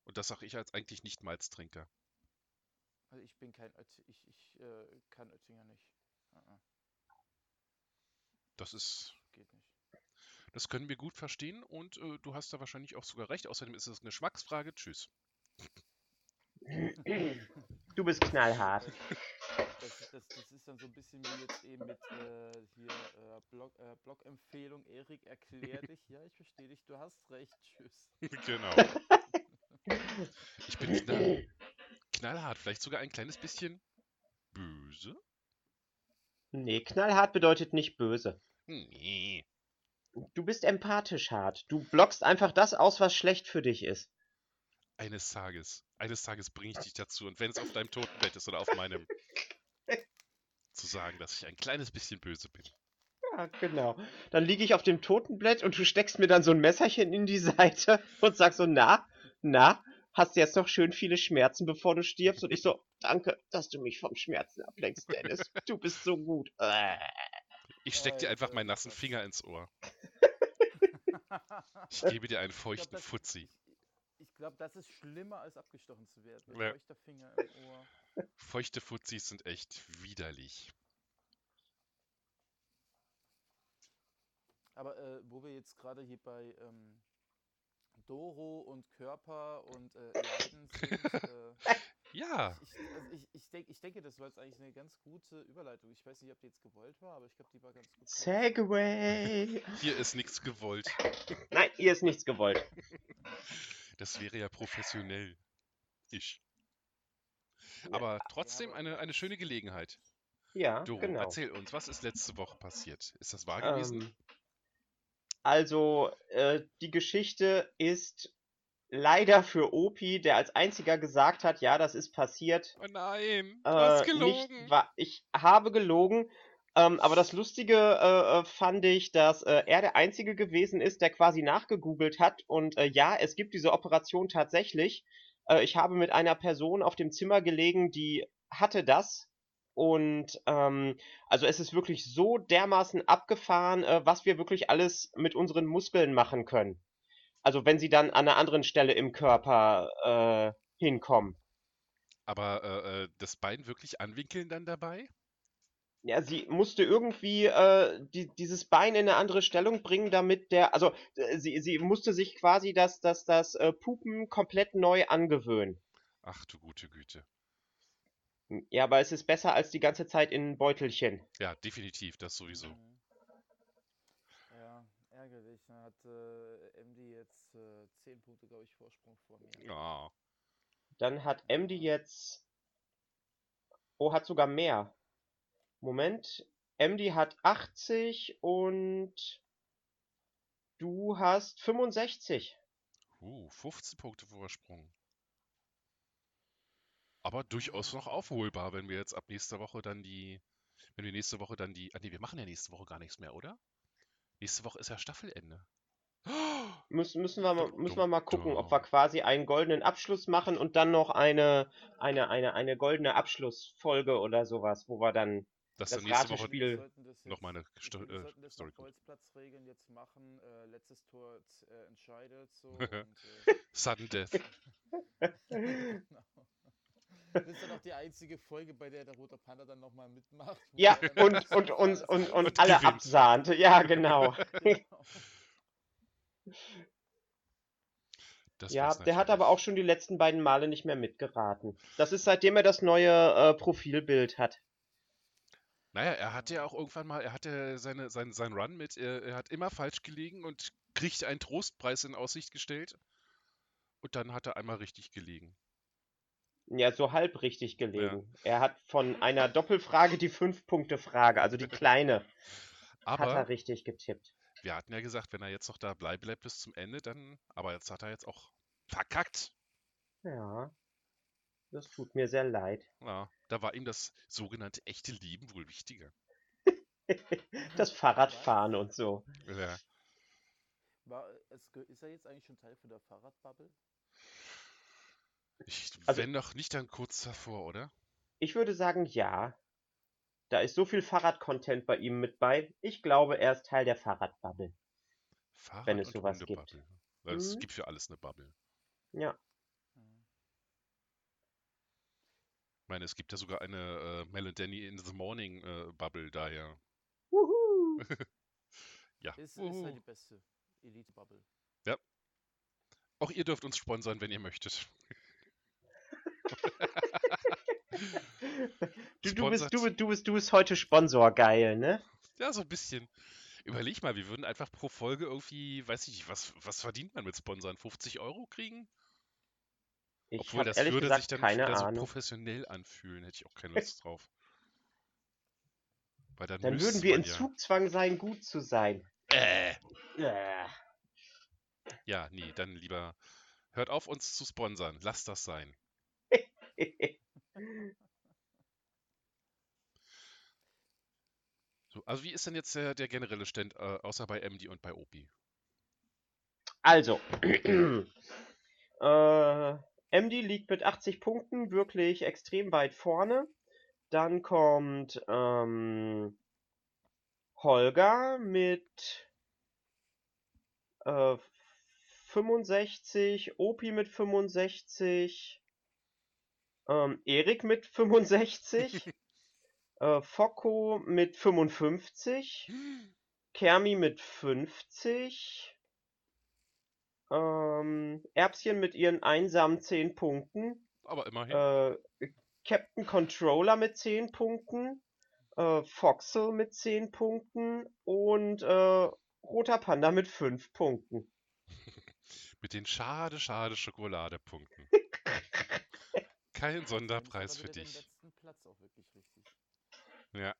Und das sage ich als eigentlich nicht Malztrinker. Also ich bin kein Oett ich, ich äh, kann Oettinger nicht. Uh -uh, Das ist, geht nicht. das können wir gut verstehen und äh, du hast da wahrscheinlich auch sogar recht. Außerdem ist es eine Geschmacksfrage. Tschüss. Du bist knallhart. Das, das, das ist dann so ein bisschen wie jetzt eben mit äh, hier äh, Blog, äh, Blog-Empfehlung. Erik, erklär dich. Ja, ich verstehe dich. Du hast recht. Tschüss. genau. Ich bin knall, knallhart, vielleicht sogar ein kleines bisschen böse. Nee, knallhart bedeutet nicht böse. Nee. Du bist empathisch hart. Du blockst einfach das aus, was schlecht für dich ist. Eines Tages, eines Tages bringe ich dich dazu und wenn es auf deinem Totenbett ist oder auf meinem, zu sagen, dass ich ein kleines bisschen böse bin. Ja, genau. Dann liege ich auf dem Totenblatt und du steckst mir dann so ein Messerchen in die Seite und sagst so, na, na, hast du jetzt noch schön viele Schmerzen, bevor du stirbst? Und ich so, danke, dass du mich vom Schmerzen ablenkst, Dennis. Du bist so gut. Äh. Ich steck dir einfach meinen nassen. Finger ins Ohr. Ich gebe dir einen feuchten Fuzzi. Ich glaube, das ist schlimmer als abgestochen zu werden. Ein Ja. feuchter Finger im Ohr. Feuchte Fuzzis sind echt widerlich. Aber äh, wo wir jetzt gerade hier bei ähm, Doro und Körper und äh, Leiden sind, äh, Ja, ich, also ich, ich, denk, ich denke, das war jetzt eigentlich eine ganz gute Überleitung. Ich weiß nicht, ob die jetzt gewollt war, aber ich glaube, die war ganz gut. Segway. hier ist nichts gewollt. Nein, hier ist nichts gewollt. Das wäre ja professionell. Ich. Aber trotzdem eine, eine schöne Gelegenheit. Ja, Doro, genau. erzähl uns, was ist letzte Woche passiert? Ist das wahr gewesen? Ähm, also, äh, die Geschichte ist leider für Opi, der als einziger gesagt hat, ja, das ist passiert, oh nein, du hast äh, gelogen. nicht wahr. Ich habe gelogen. Ähm, aber das Lustige äh, äh, fand ich, dass äh, er der Einzige gewesen ist, der quasi nachgegoogelt hat. Und äh, ja, es gibt diese Operation tatsächlich. Äh, ich habe mit einer Person auf dem Zimmer gelegen, die hatte das. Und ähm, also es ist wirklich so dermaßen abgefahren, äh, was wir wirklich alles mit unseren Muskeln machen können. Also wenn sie dann an einer anderen Stelle im Körper hinkommen. Aber das Bein wirklich anwinkeln dann dabei? Ja, sie musste irgendwie äh, die, dieses Bein in eine andere Stellung bringen, damit der, also äh, sie, sie musste sich quasi das, das, das äh, Pupen komplett neu angewöhnen. Ach du gute Güte. Ja, aber es ist besser als die ganze Zeit in ein Beutelchen. Ja, definitiv, das sowieso. Mhm. Ja, ärgerlich. Dann hat äh, MD jetzt äh, 10 Punkte, glaube ich, Vorsprung vor mir. Ah, Dann hat MD jetzt. Oh, hat sogar mehr. Moment. MD hat 80 und du hast 65. uh, 15 Punkte Vorsprung. Aber durchaus noch aufholbar, wenn wir jetzt ab nächster Woche dann die, wenn wir nächste Woche dann die, ah nee, wir machen ja nächste Woche gar nichts mehr, oder? Nächste Woche ist ja Staffelende. Müssen, müssen, wir mal, müssen wir mal gucken, ob wir quasi einen goldenen Abschluss machen und dann noch eine, eine, eine, eine goldene Abschlussfolge oder sowas, wo wir dann Dass Das dann nächste Woche Ratespiel- Wir sollten das noch mal eine jetzt- Sto wir sollten das Story. Bolzplatzregeln jetzt machen. Äh, letztes Tor äh, entscheidet so. und, äh, Sudden Death. genau. Das ist dann auch die einzige Folge, bei der der Rote Panda dann nochmal mitmacht. Ja, und, und, und, alles und, und Und alle gewinnt. absahnt. Ja, genau. Genau. Das Ja, der hat aber auch schon die letzten beiden Male nicht mehr mitgeraten. Das ist seitdem er das neue äh, Profilbild hat. Naja, er hatte ja auch irgendwann mal, er hatte seine, sein, sein Run mit, er, er hat immer falsch gelegen und kriegt einen Trostpreis in Aussicht gestellt. Und dann hat er einmal richtig gelegen. Ja, so halb richtig gelegen. Er hat von einer Doppelfrage die Fünf-Punkte-Frage, also die kleine, hat er Aber richtig getippt. wir hatten ja gesagt, wenn er jetzt noch dabei bleibt bis zum Ende, dann. Aber jetzt hat er jetzt auch verkackt. Ja. Das tut mir sehr leid. Ja, da war ihm das sogenannte echte Leben wohl wichtiger. Das Fahrradfahren und so. Ja. War, ist er jetzt eigentlich schon Teil von der Fahrradbubble? Ich, Also- wenn noch nicht, dann kurz davor, oder? Ich würde sagen, ja. Da ist so viel Fahrrad-Content bei ihm mit bei. Ich glaube, er ist Teil der Fahrradbubble. Fahrrad Wenn es sowas gibt. Es Mhm. gibt für alles eine Bubble. Ja. Hm. Ich meine, es gibt ja sogar eine äh, Melody in the Morning äh, Bubble daher. Wuhu. Ja. Ist, ist Uhu. halt die beste Elite-Bubble. Auch ihr dürft uns sponsern, wenn ihr möchtet. Du, du, bist, du, bist- du, bist, du bist heute Sponsorgeil, ne? Ja, so ein bisschen. Überleg mal, wir würden einfach pro Folge irgendwie, weiß ich nicht, was, was verdient man mit Sponsern? 50 Euro kriegen? Ich Obwohl, das würde gesagt sich dann keine wieder so Ahnung. professionell anfühlen, hätte ich auch keine Lust drauf. Weil dann Dann würden wir in ja. Zugzwang sein, gut zu sein. Äh, Äh. ja, nee, dann lieber hört auf, uns zu sponsern. Lasst das sein. So, also wie ist denn jetzt der, der generelle Stand, äh, außer bei MD und bei Opi? Also, äh, MD liegt mit 80 Punkten wirklich extrem weit vorne. Dann kommt ähm, Holger mit äh, 65, Opi mit 65, ähm, Erik mit 65, äh, Focko mit 55, Kermi mit 50, ähm, Erbschen mit ihren einsamen 10 Punkten, Aber immerhin. äh, Captain Controller mit 10 Punkten, äh, Foxel mit 10 Punkten und äh, Roter Panda mit 5 Punkten. Mit den schade, schade Schokoladepunkten. Kein Sonderpreis für dich. letzten Platz auch wirklich richtig. Ja.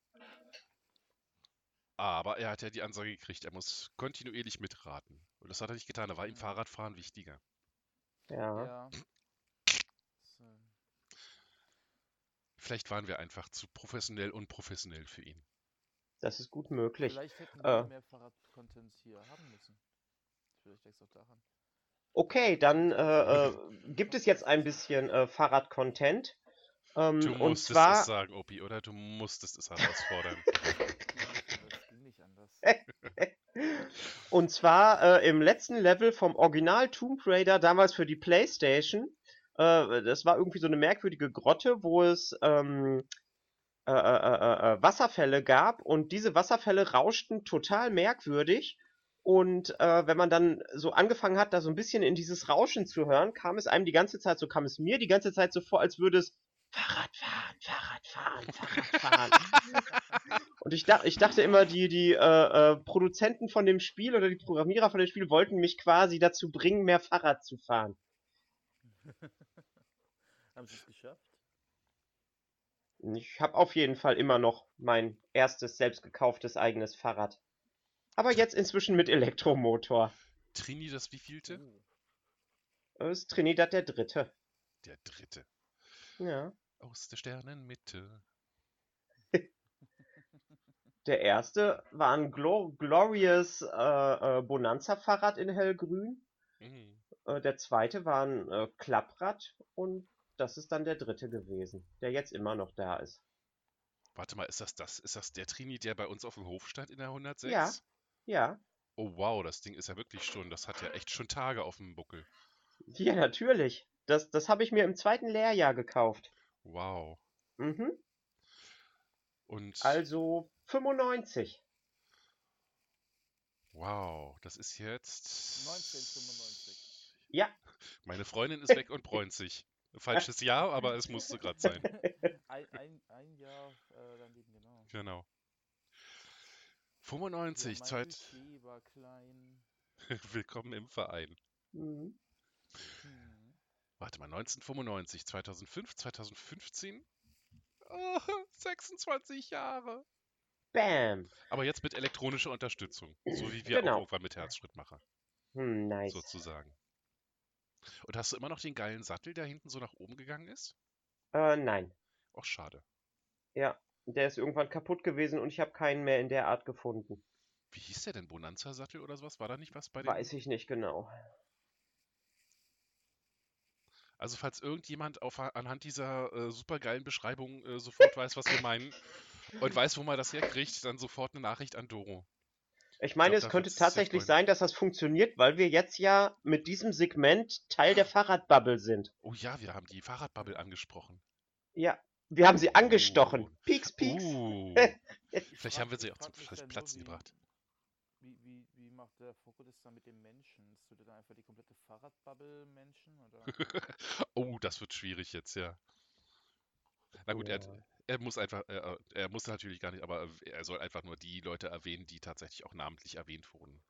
Aber er hat ja die Ansage gekriegt, er muss kontinuierlich mitraten. Und das hat er nicht getan, da war ihm. Fahrradfahren wichtiger. Ja. Ja. Vielleicht waren wir einfach zu professionell unprofessionell für ihn. Das ist gut möglich. Vielleicht hätten Äh. wir mehr Fahrrad-Content hier haben müssen. Vielleicht liegt es auch daran. Okay, dann äh, äh, gibt es jetzt ein bisschen äh, Fahrrad-Content. Ähm, Du und musstest es zwar, sagen, Opi, oder? Du musstest es herausfordern. Das ging nicht anders. und zwar äh, im letzten Level vom Original Tomb Raider, damals für die PlayStation. Äh, das war irgendwie so eine merkwürdige Grotte, wo es ähm, äh, äh, äh, äh, Wasserfälle gab und diese Wasserfälle rauschten total merkwürdig. Und äh, wenn man dann so angefangen hat, da so ein bisschen in dieses Rauschen zu hören, kam es einem die ganze Zeit, so kam es mir die ganze Zeit so vor, als würde es Fahrradfahren, Fahrradfahren, Fahrradfahren. Und ich, dach, ich dachte immer, die, die äh, äh, Produzenten von dem Spiel oder die Programmierer von dem Spiel wollten mich quasi dazu bringen, mehr Fahrrad zu fahren. Haben sie es geschafft? Ich habe auf jeden Fall immer noch mein erstes selbst gekauftes eigenes Fahrrad. Aber jetzt inzwischen mit Elektromotor. Trini das wievielte? Das ist Trinidad der Dritte. Der dritte. Ja. Aus der Sternenmitte. Der erste war ein Glo Glorious äh, äh, Bonanza-Fahrrad in hellgrün. Mhm. Äh, der zweite war ein äh, Klapprad und das ist dann der dritte gewesen, der jetzt immer noch da ist. Warte mal, ist das das? Ist das der Trini, der bei uns auf dem Hof stand in der 106? Ja. Ja, Oh wow, das Ding ist ja wirklich schon, das hat ja echt schon Tage auf dem Buckel. ja, natürlich. Das, das habe ich mir im zweiten Lehrjahr gekauft. Wow. Mhm. Und Also 95. wow, das ist jetzt 1995. Ja. Meine Freundin ist weg und bräunt sich. Falsches Jahr, aber es musste gerade sein. Ein, ein, ein Jahr äh, daneben, genau. Genau. Ja, 95, mein Zeit. Budget war klein. Willkommen im Verein. Mhm. Hm. Warte mal, 1995, 2005, 2015? Oh, 26 Jahre. Bam. Aber jetzt mit elektronischer Unterstützung. So wie wir Genau. auch irgendwann mit Herzschrittmacher, Hm, nice. sozusagen. Und hast du immer noch den geilen Sattel, der hinten so nach oben gegangen ist? Äh, nein. Auch schade. Ja, der ist irgendwann kaputt gewesen und ich habe keinen mehr in der Art gefunden. Wie hieß der denn? Bonanza-Sattel oder sowas? War da nicht was bei dem? Weiß ich nicht genau. Also falls irgendjemand auf, anhand dieser äh, supergeilen Beschreibung äh, sofort weiß, was wir meinen und weiß, wo man das herkriegt, dann sofort eine Nachricht an Doro. Ich meine, glaub, es könnte tatsächlich sein, dass das funktioniert, weil wir jetzt ja mit diesem Segment Teil der Fahrradbubble sind. Oh ja, wir haben die Fahrradbubble angesprochen. Ja, wir haben sie angestochen. Oh. Pieks, pieks. Uh, Ich vielleicht haben wir sie ich auch zum Platzen wie- gebracht. Wie, wie, wie macht der Fokus das dann mit dem Menschen? Ist du dann einfach die komplette Fahrradbubble Menschen? Oh, das wird schwierig jetzt, ja. Na gut, er, hat- Ja. Er muss einfach, er, er muss natürlich gar nicht, aber er soll einfach nur die Leute erwähnen, die tatsächlich auch namentlich erwähnt wurden.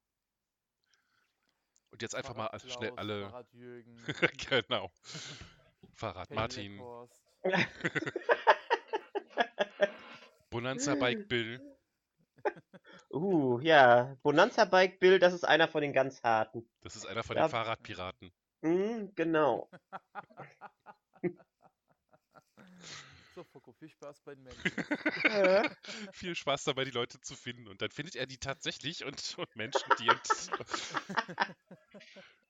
Und jetzt einfach mal Fahrrad schnell Klaus, alle. Fahrrad Jürgen, genau. Fahrrad Martin. Bonanza Bike Bill. Uh, ja. Bonanza Bike Bill, das ist einer von den ganz harten. Das ist einer von Ja. den Fahrradpiraten. Mhm, genau. So, Foko, viel Spaß bei den Menschen. Viel Spaß dabei, die Leute zu finden. Und dann findet er die tatsächlich und, und Menschen, die Und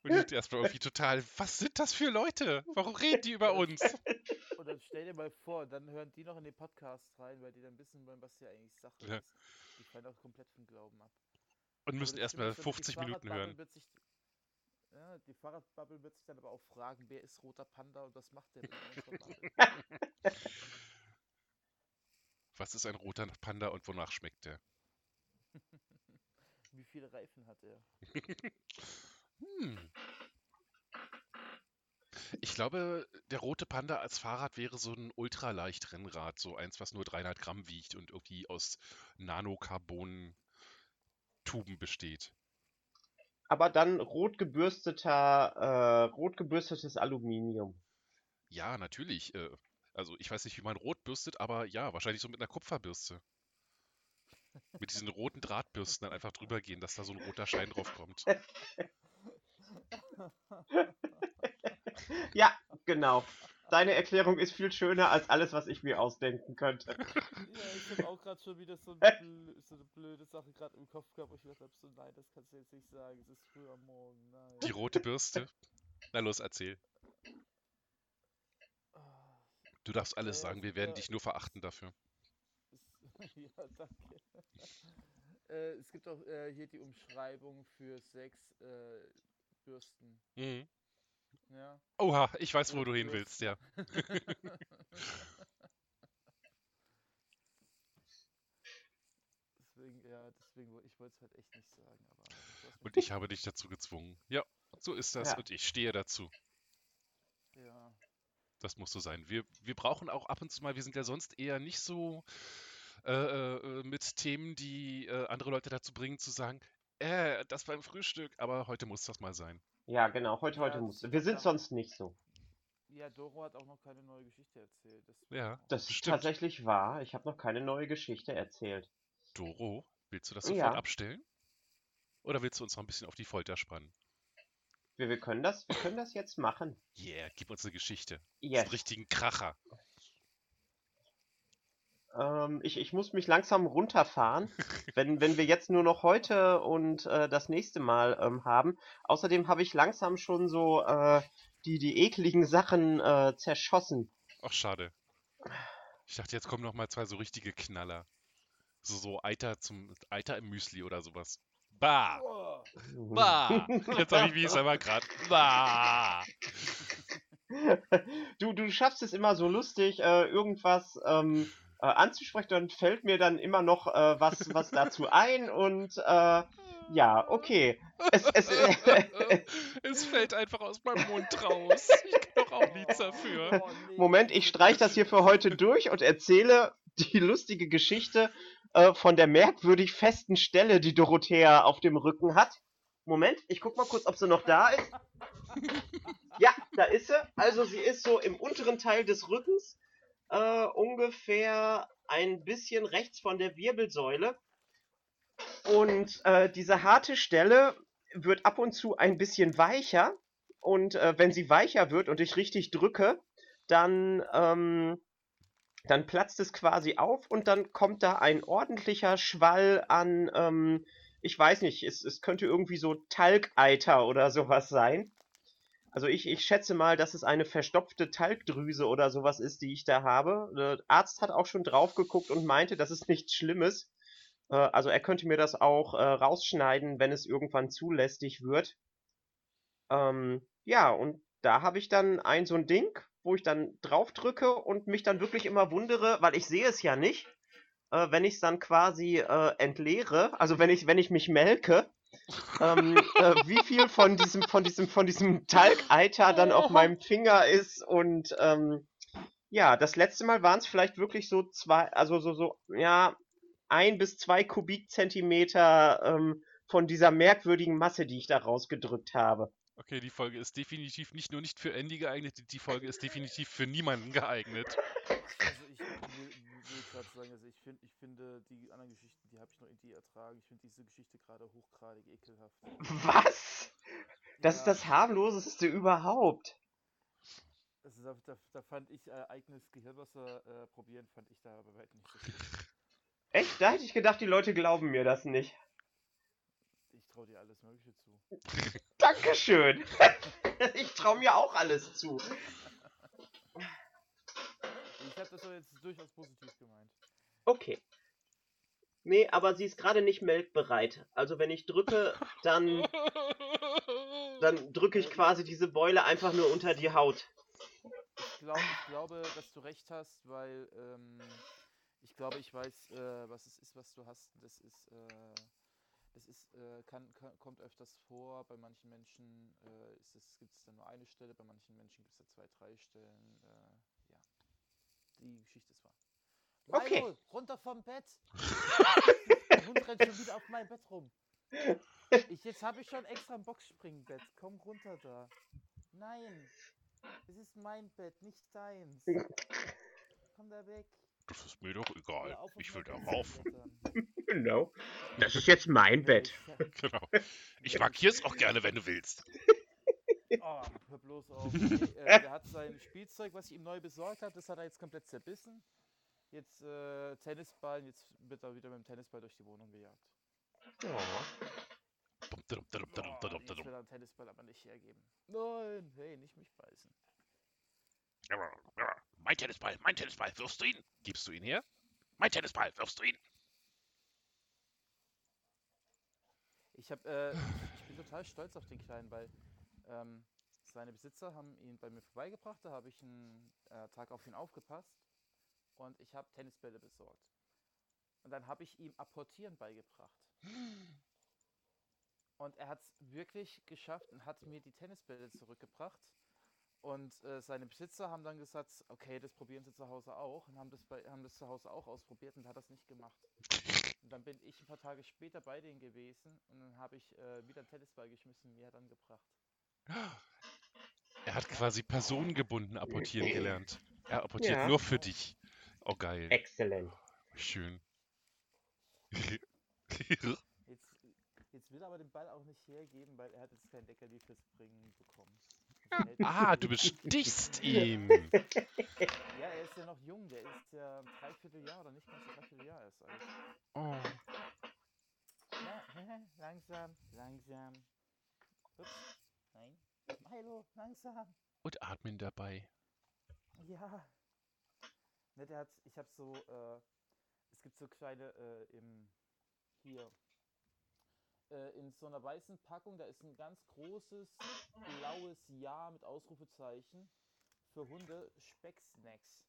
die erstmal irgendwie total, was sind das für Leute? Warum reden die über uns? Und dann stell dir mal vor, dann hören die noch in den Podcast rein, weil die dann wissen wollen, was hier eigentlich Sache Ja. ist. Die fallen auch komplett vom Glauben ab. Und müssen erstmal Schlimme ist, dann, die 50 Minuten hören. Wird sich, ja, die Fahrradbubble wird sich dann aber auch fragen, wer ist roter Panda und was macht der Bubble? Was ist ein roter Panda und wonach schmeckt der? Wie viele Reifen hat er? Hm. Ich glaube, der rote Panda als Fahrrad wäre so ein ultraleicht Rennrad, so eins, was nur 300 Gramm wiegt und irgendwie aus Nanocarbon-Tuben besteht. Aber dann rot gebürsteter, äh, rot gebürstetes Aluminium. Ja, natürlich. Äh, also ich weiß nicht, wie man rot bürstet, aber ja, wahrscheinlich so mit einer Kupferbürste. Mit diesen roten Drahtbürsten dann einfach drüber gehen, dass da so ein roter Schein drauf kommt. Ja, genau. Deine Erklärung ist viel schöner als alles, was ich mir ausdenken könnte. Ja, ich habe auch gerade schon wieder so, ein so eine blöde Sache gerade im Kopf gehabt, ich gedacht habe, so nein, das kannst du jetzt nicht sagen, es ist früh am Morgen, nein. Die rote Bürste. Na los, erzähl. Du darfst alles Ja, sagen, wir super. werden dich nur verachten dafür. es- ja, danke. äh, es gibt auch äh, hier die Umschreibung für sechs äh, Bürsten. Mhm. Ja. Oha, ich weiß, wo du hin willst, ja. deswegen, ja, deswegen, ich wollte es halt echt nicht sagen, Und ich habe dich dazu gezwungen. Ja, so ist das Ja. und ich stehe dazu. Ja. Das muss so sein. Wir, wir brauchen auch ab und zu mal, wir sind ja sonst eher nicht so äh, äh, mit Themen, die äh, andere Leute dazu bringen, zu sagen, äh, das beim Frühstück, aber heute muss das mal sein. Ja, genau. Heute, Ja, heute das muss. Wir sind ja. sonst nicht so. Ja, Doro hat auch noch keine neue Geschichte erzählt. deswegen Ja. Das ist Stimmt. tatsächlich wahr. Ich habe noch keine neue Geschichte erzählt. Doro, willst du das sofort Ja. abstellen? Oder willst du uns noch ein bisschen auf die Folter spannen? Wir, wir, können das, wir können das jetzt machen. Yeah, gib uns eine Geschichte. Yes. einen richtigen Kracher. Ähm, ich, ich muss mich langsam runterfahren, wenn, wenn wir jetzt nur noch heute und äh, das nächste Mal ähm, haben. Außerdem habe ich langsam schon so äh, die, die ekligen Sachen äh, zerschossen. Ach, schade. Ich dachte, jetzt kommen noch mal zwei so richtige Knaller. So, so Eiter zum Eiter im Müsli oder sowas. Bah! Bah! Jetzt habe ich wie es aber gerade. Bah! du, du schaffst es immer so lustig, äh, irgendwas ähm, äh, anzusprechen, dann fällt mir dann immer noch äh, was, was dazu ein und äh, ja, okay. Es, es, es fällt einfach aus meinem Mund raus. Ich kann doch auch nichts dafür. oh, Moment, ich streich das hier für heute durch und erzähle die lustige Geschichte äh, von der merkwürdig festen Stelle, die Dorothea auf dem Rücken hat. Moment, ich guck mal kurz, ob sie noch da ist. Ja, da ist sie. Also sie ist so im unteren Teil des Rückens, äh, ungefähr ein bisschen rechts von der Wirbelsäule. Und äh, diese harte Stelle wird ab und zu ein bisschen weicher. Und äh, wenn sie weicher wird und ich richtig drücke, dann, ähm, dann platzt es quasi auf und dann kommt da ein ordentlicher Schwall an, ähm, ich weiß nicht, es, es könnte irgendwie so Talgeiter oder sowas sein. Also ich, ich schätze mal, dass es eine verstopfte Talgdrüse oder sowas ist, die ich da habe. Der Arzt hat auch schon drauf geguckt und meinte, das ist nichts Schlimmes. Äh, also er könnte mir das auch äh, rausschneiden, wenn es irgendwann zu lästig wird. Ähm, ja, und da habe ich dann ein so ein Ding, wo ich dann drauf drücke und mich dann wirklich immer wundere, weil ich sehe es ja nicht, äh, wenn ich es dann quasi äh, entleere, also wenn ich, wenn ich mich melke, ähm, äh, wie viel von diesem, von diesem, von diesem Talgeiter dann auf meinem Finger ist und ähm, ja, das letzte Mal waren es vielleicht wirklich so zwei, also so, so, ja, ein bis zwei Kubikzentimeter ähm, von dieser merkwürdigen Masse, die ich da rausgedrückt habe. Okay, die Folge ist definitiv nicht nur nicht für Andy geeignet, die- Folge ist definitiv für niemanden geeignet. Also ich gerade sagen, also ich, find, ich finde die anderen Geschichten, die habe ich noch irgendwie ertragen. Ich finde diese Geschichte gerade hochgradig ekelhaft. Was? Das ist Ja. das harmloseste überhaupt. Also da, da, da fand ich äh, eigenes Gehirnwasser äh, probieren, fand ich da aber weit nicht so schlimm. Echt? Da hätte ich gedacht, die Leute glauben mir das nicht. Ich traue dir alles Mögliche zu. Dankeschön. ich traue mir auch alles zu. Ich habe das doch jetzt durchaus positiv gemeint. Okay. Nee, aber sie ist gerade nicht melkbereit. Also wenn ich drücke, dann, dann drücke ich quasi diese Beule einfach nur unter die Haut. Ich, glaub, ich glaube, dass du recht hast, weil ähm, ich glaube, ich weiß, äh, was es ist, was du hast. Das ist, äh, das ist, äh, kann, kann, kommt öfters vor. Bei manchen Menschen äh, gibt es dann nur eine Stelle, bei manchen Menschen gibt es da zwei, drei Stellen. Ja, die Geschichte ist wahr. Okay. Runter vom Bett! Der Hund rennt schon wieder auf mein Bett rum. Ich, jetzt habe ich schon extra ein Boxspringbett. Komm runter da. Nein. Es ist mein Bett, nicht deins. Komm da weg. Das ist mir doch egal. auf Ich will da rauf. Genau. Das ist jetzt mein Bett. Genau. Ich markiere es auch gerne, wenn du willst. Oh, hör bloß auf. Nee, äh, der hat sein Spielzeug, was ich ihm neu besorgt habe, das hat er jetzt komplett zerbissen. Jetzt äh, Tennisball, jetzt wird er wieder mit dem Tennisball durch die Wohnung gejagt. Oh. Oh, dum, will den Tennisball aber nicht hergeben. Nein, hey, nicht mich beißen. Mein Tennisball, mein Tennisball, wirfst du ihn? Gibst du ihn her? Mein Tennisball, wirfst du ihn? Ich, hab, äh, ich, ich bin total stolz auf den Kleinen, weil ähm, seine Besitzer haben ihn bei mir vorbeigebracht, da habe ich einen äh, Tag auf ihn aufgepasst und ich habe Tennisbälle besorgt. Und dann habe ich ihm Apportieren beigebracht. Und er hat es wirklich geschafft und hat mir die Tennisbälle zurückgebracht. Und äh, seine Besitzer haben dann gesagt, okay, das probieren sie zu Hause auch. Und haben das, bei, haben das zu Hause auch ausprobiert und hat das nicht gemacht. Und dann bin ich ein paar Tage später bei denen gewesen und dann habe ich äh, wieder einen Tennisball geschmissen und mir dann gebracht. Er hat quasi personengebunden apportieren gelernt. Er apportiert Ja. nur für dich. Oh, geil. Exzellent. Schön. Jetzt, jetzt will er aber den Ball auch nicht hergeben, weil er hat jetzt kein Leckerli fürs Bringen bekommen. Also ah, du bestichst ihn. Ja, er ist ja noch jung, der ist ja ein Dreivierteljahr oder nicht ganz ein Dreivierteljahr erst alt. Oh. Ja, langsam, langsam. Ups, nein. Milo, langsam. Und atmen dabei. Ja. Ne, der hat, ich habe so, äh, es gibt so kleine äh, im, hier, äh, in so einer weißen Packung, da ist ein ganz großes blaues Ja mit Ausrufezeichen für Hunde Specksnacks.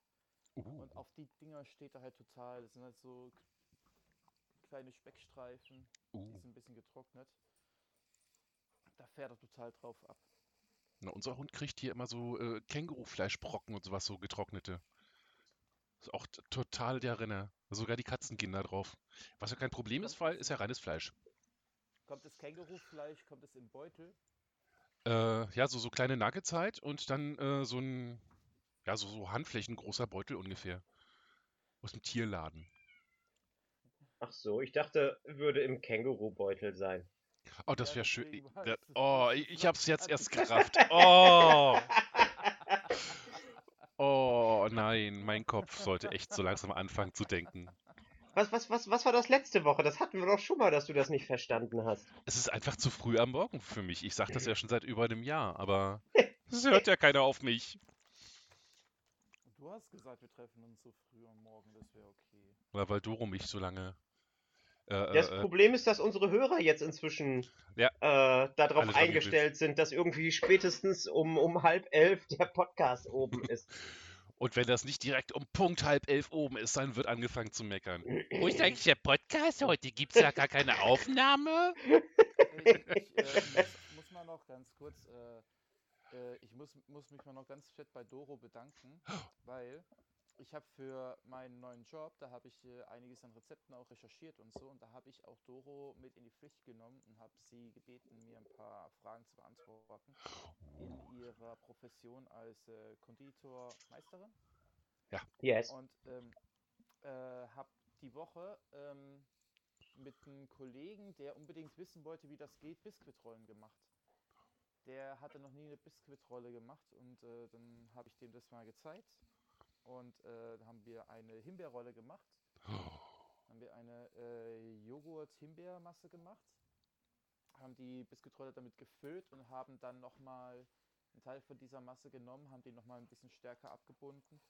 Uh. Und auf die Dinger steht er halt total. Das sind halt so kleine Speckstreifen, die Uh. sind ein bisschen getrocknet. Da fährt er total drauf ab. Na, unser Hund kriegt hier immer so äh, Kängurufleischbrocken und sowas, so getrocknete. Ist auch total der Renner. Sogar die Katzen gehen da drauf. Was ja kein Problem ist, weil ist ja reines Fleisch. Kommt das Kängurufleisch, kommt es im Beutel? Äh, ja, so, so kleine Nuggets halt und dann äh, so ein, ja, so, so handflächengroßer Beutel ungefähr. Aus dem Tierladen. Ach so, ich dachte, würde im Kängurubeutel sein. Oh, das wäre schön. so oh, ich, ich hab's jetzt erst gerafft. Oh, oh, nein, mein Kopf sollte echt so langsam anfangen zu denken. Was, was, was, was war das letzte Woche? Das hatten wir doch schon mal, dass du das nicht verstanden hast. Es ist einfach zu früh am Morgen für mich. Ich sage das ja schon seit über einem Jahr, aber es hört ja keiner auf mich. Du hast gesagt, wir treffen uns so früh am Morgen, das wäre okay. Weil, weil Doro mich so lange. Äh, Das äh, äh, Problem ist, dass unsere Hörer jetzt inzwischen Ja. äh, darauf eingestellt sind, dass irgendwie spätestens um, um halb elf der Podcast oben ist. und wenn das nicht direkt um Punkt halb elf oben ist, dann wird angefangen zu meckern. Wo ist eigentlich der Podcast? Heute gibt's ja gar keine Aufnahme. Hey, ich äh, muss, muss mal noch ganz kurz, äh, äh, ich muss, muss mich mal noch ganz fett bei Doro bedanken, weil ich habe für meinen neuen Job, da habe ich äh, einiges an Rezepten auch recherchiert und so und da habe ich auch Doro mit in die Pflicht genommen und habe sie gebeten, mir ein paar Fragen zu beantworten in ihrer Profession als äh, Konditormeisterin. Yes. Und ähm, äh, habe die Woche ähm, mit einem Kollegen, der unbedingt wissen wollte, wie das geht, Biskuitrollen gemacht. Der hatte noch nie eine Biskuitrolle gemacht und äh, dann habe ich dem das mal gezeigt. Und äh, haben wir eine Himbeerrolle gemacht. Haben wir eine äh, Joghurt-Himbeermasse gemacht. Haben die Biskuitrolle damit gefüllt und haben dann nochmal einen Teil von dieser Masse genommen, haben den nochmal ein bisschen stärker abgebunden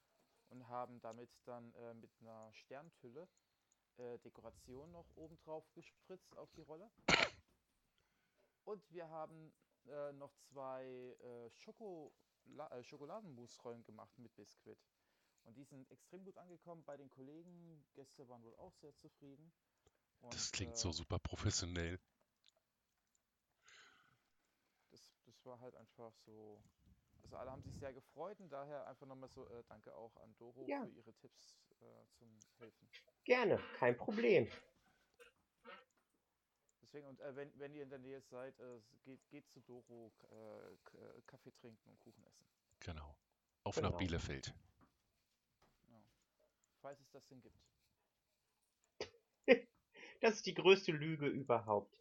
und haben damit dann äh, mit einer Sterntülle äh, Dekoration noch oben drauf gespritzt auf die Rolle. Und wir haben äh, noch zwei äh, Schokola äh, Schokoladenmusrollen gemacht mit Biskuit. Und die sind extrem gut angekommen bei den Kollegen. Gäste waren wohl auch sehr zufrieden. Und, Das klingt äh, so super professionell. das, das war halt einfach so. Also alle haben sich sehr gefreut und daher einfach nochmal so äh, danke auch an Doro Ja. für ihre Tipps äh, zum Helfen. Gerne, kein Problem. Deswegen, und äh, wenn, wenn ihr in der Nähe seid, äh, geht, geht zu Doro äh, Kaffee trinken und Kuchen essen. Genau. Auf Genau. nach Bielefeld. Falls es das denn gibt. Das ist die größte Lüge überhaupt.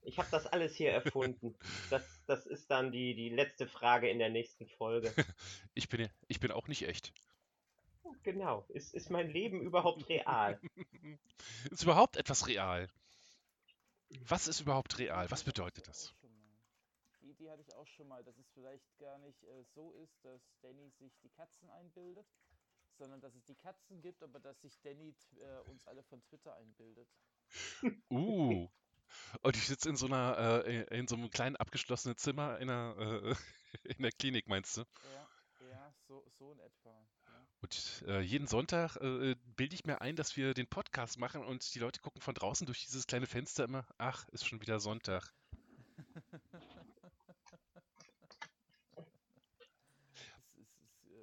Ich habe das alles hier erfunden. Das, das ist dann die, die letzte Frage in der nächsten Folge. Ich bin, ich bin auch nicht echt. Genau. Ist, ist mein Leben überhaupt real? Ist überhaupt etwas real? Was ist überhaupt real? Was bedeutet das? Die Idee hatte ich auch schon mal, dass es vielleicht gar nicht äh, so ist, dass Danny sich die Katzen einbildet, sondern dass es die Katzen gibt, aber dass sich Danny äh, uns alle von Twitter einbildet. Uh. Und ich sitze in so einer, äh, in so einem kleinen abgeschlossenen Zimmer in der, äh, in der Klinik, meinst du? Ja, ja, so, so in etwa. Ja. Und äh, jeden Sonntag äh, bilde ich mir ein, dass wir den Podcast machen und die Leute gucken von draußen durch dieses kleine Fenster immer, ach, ist schon wieder Sonntag. Es, es,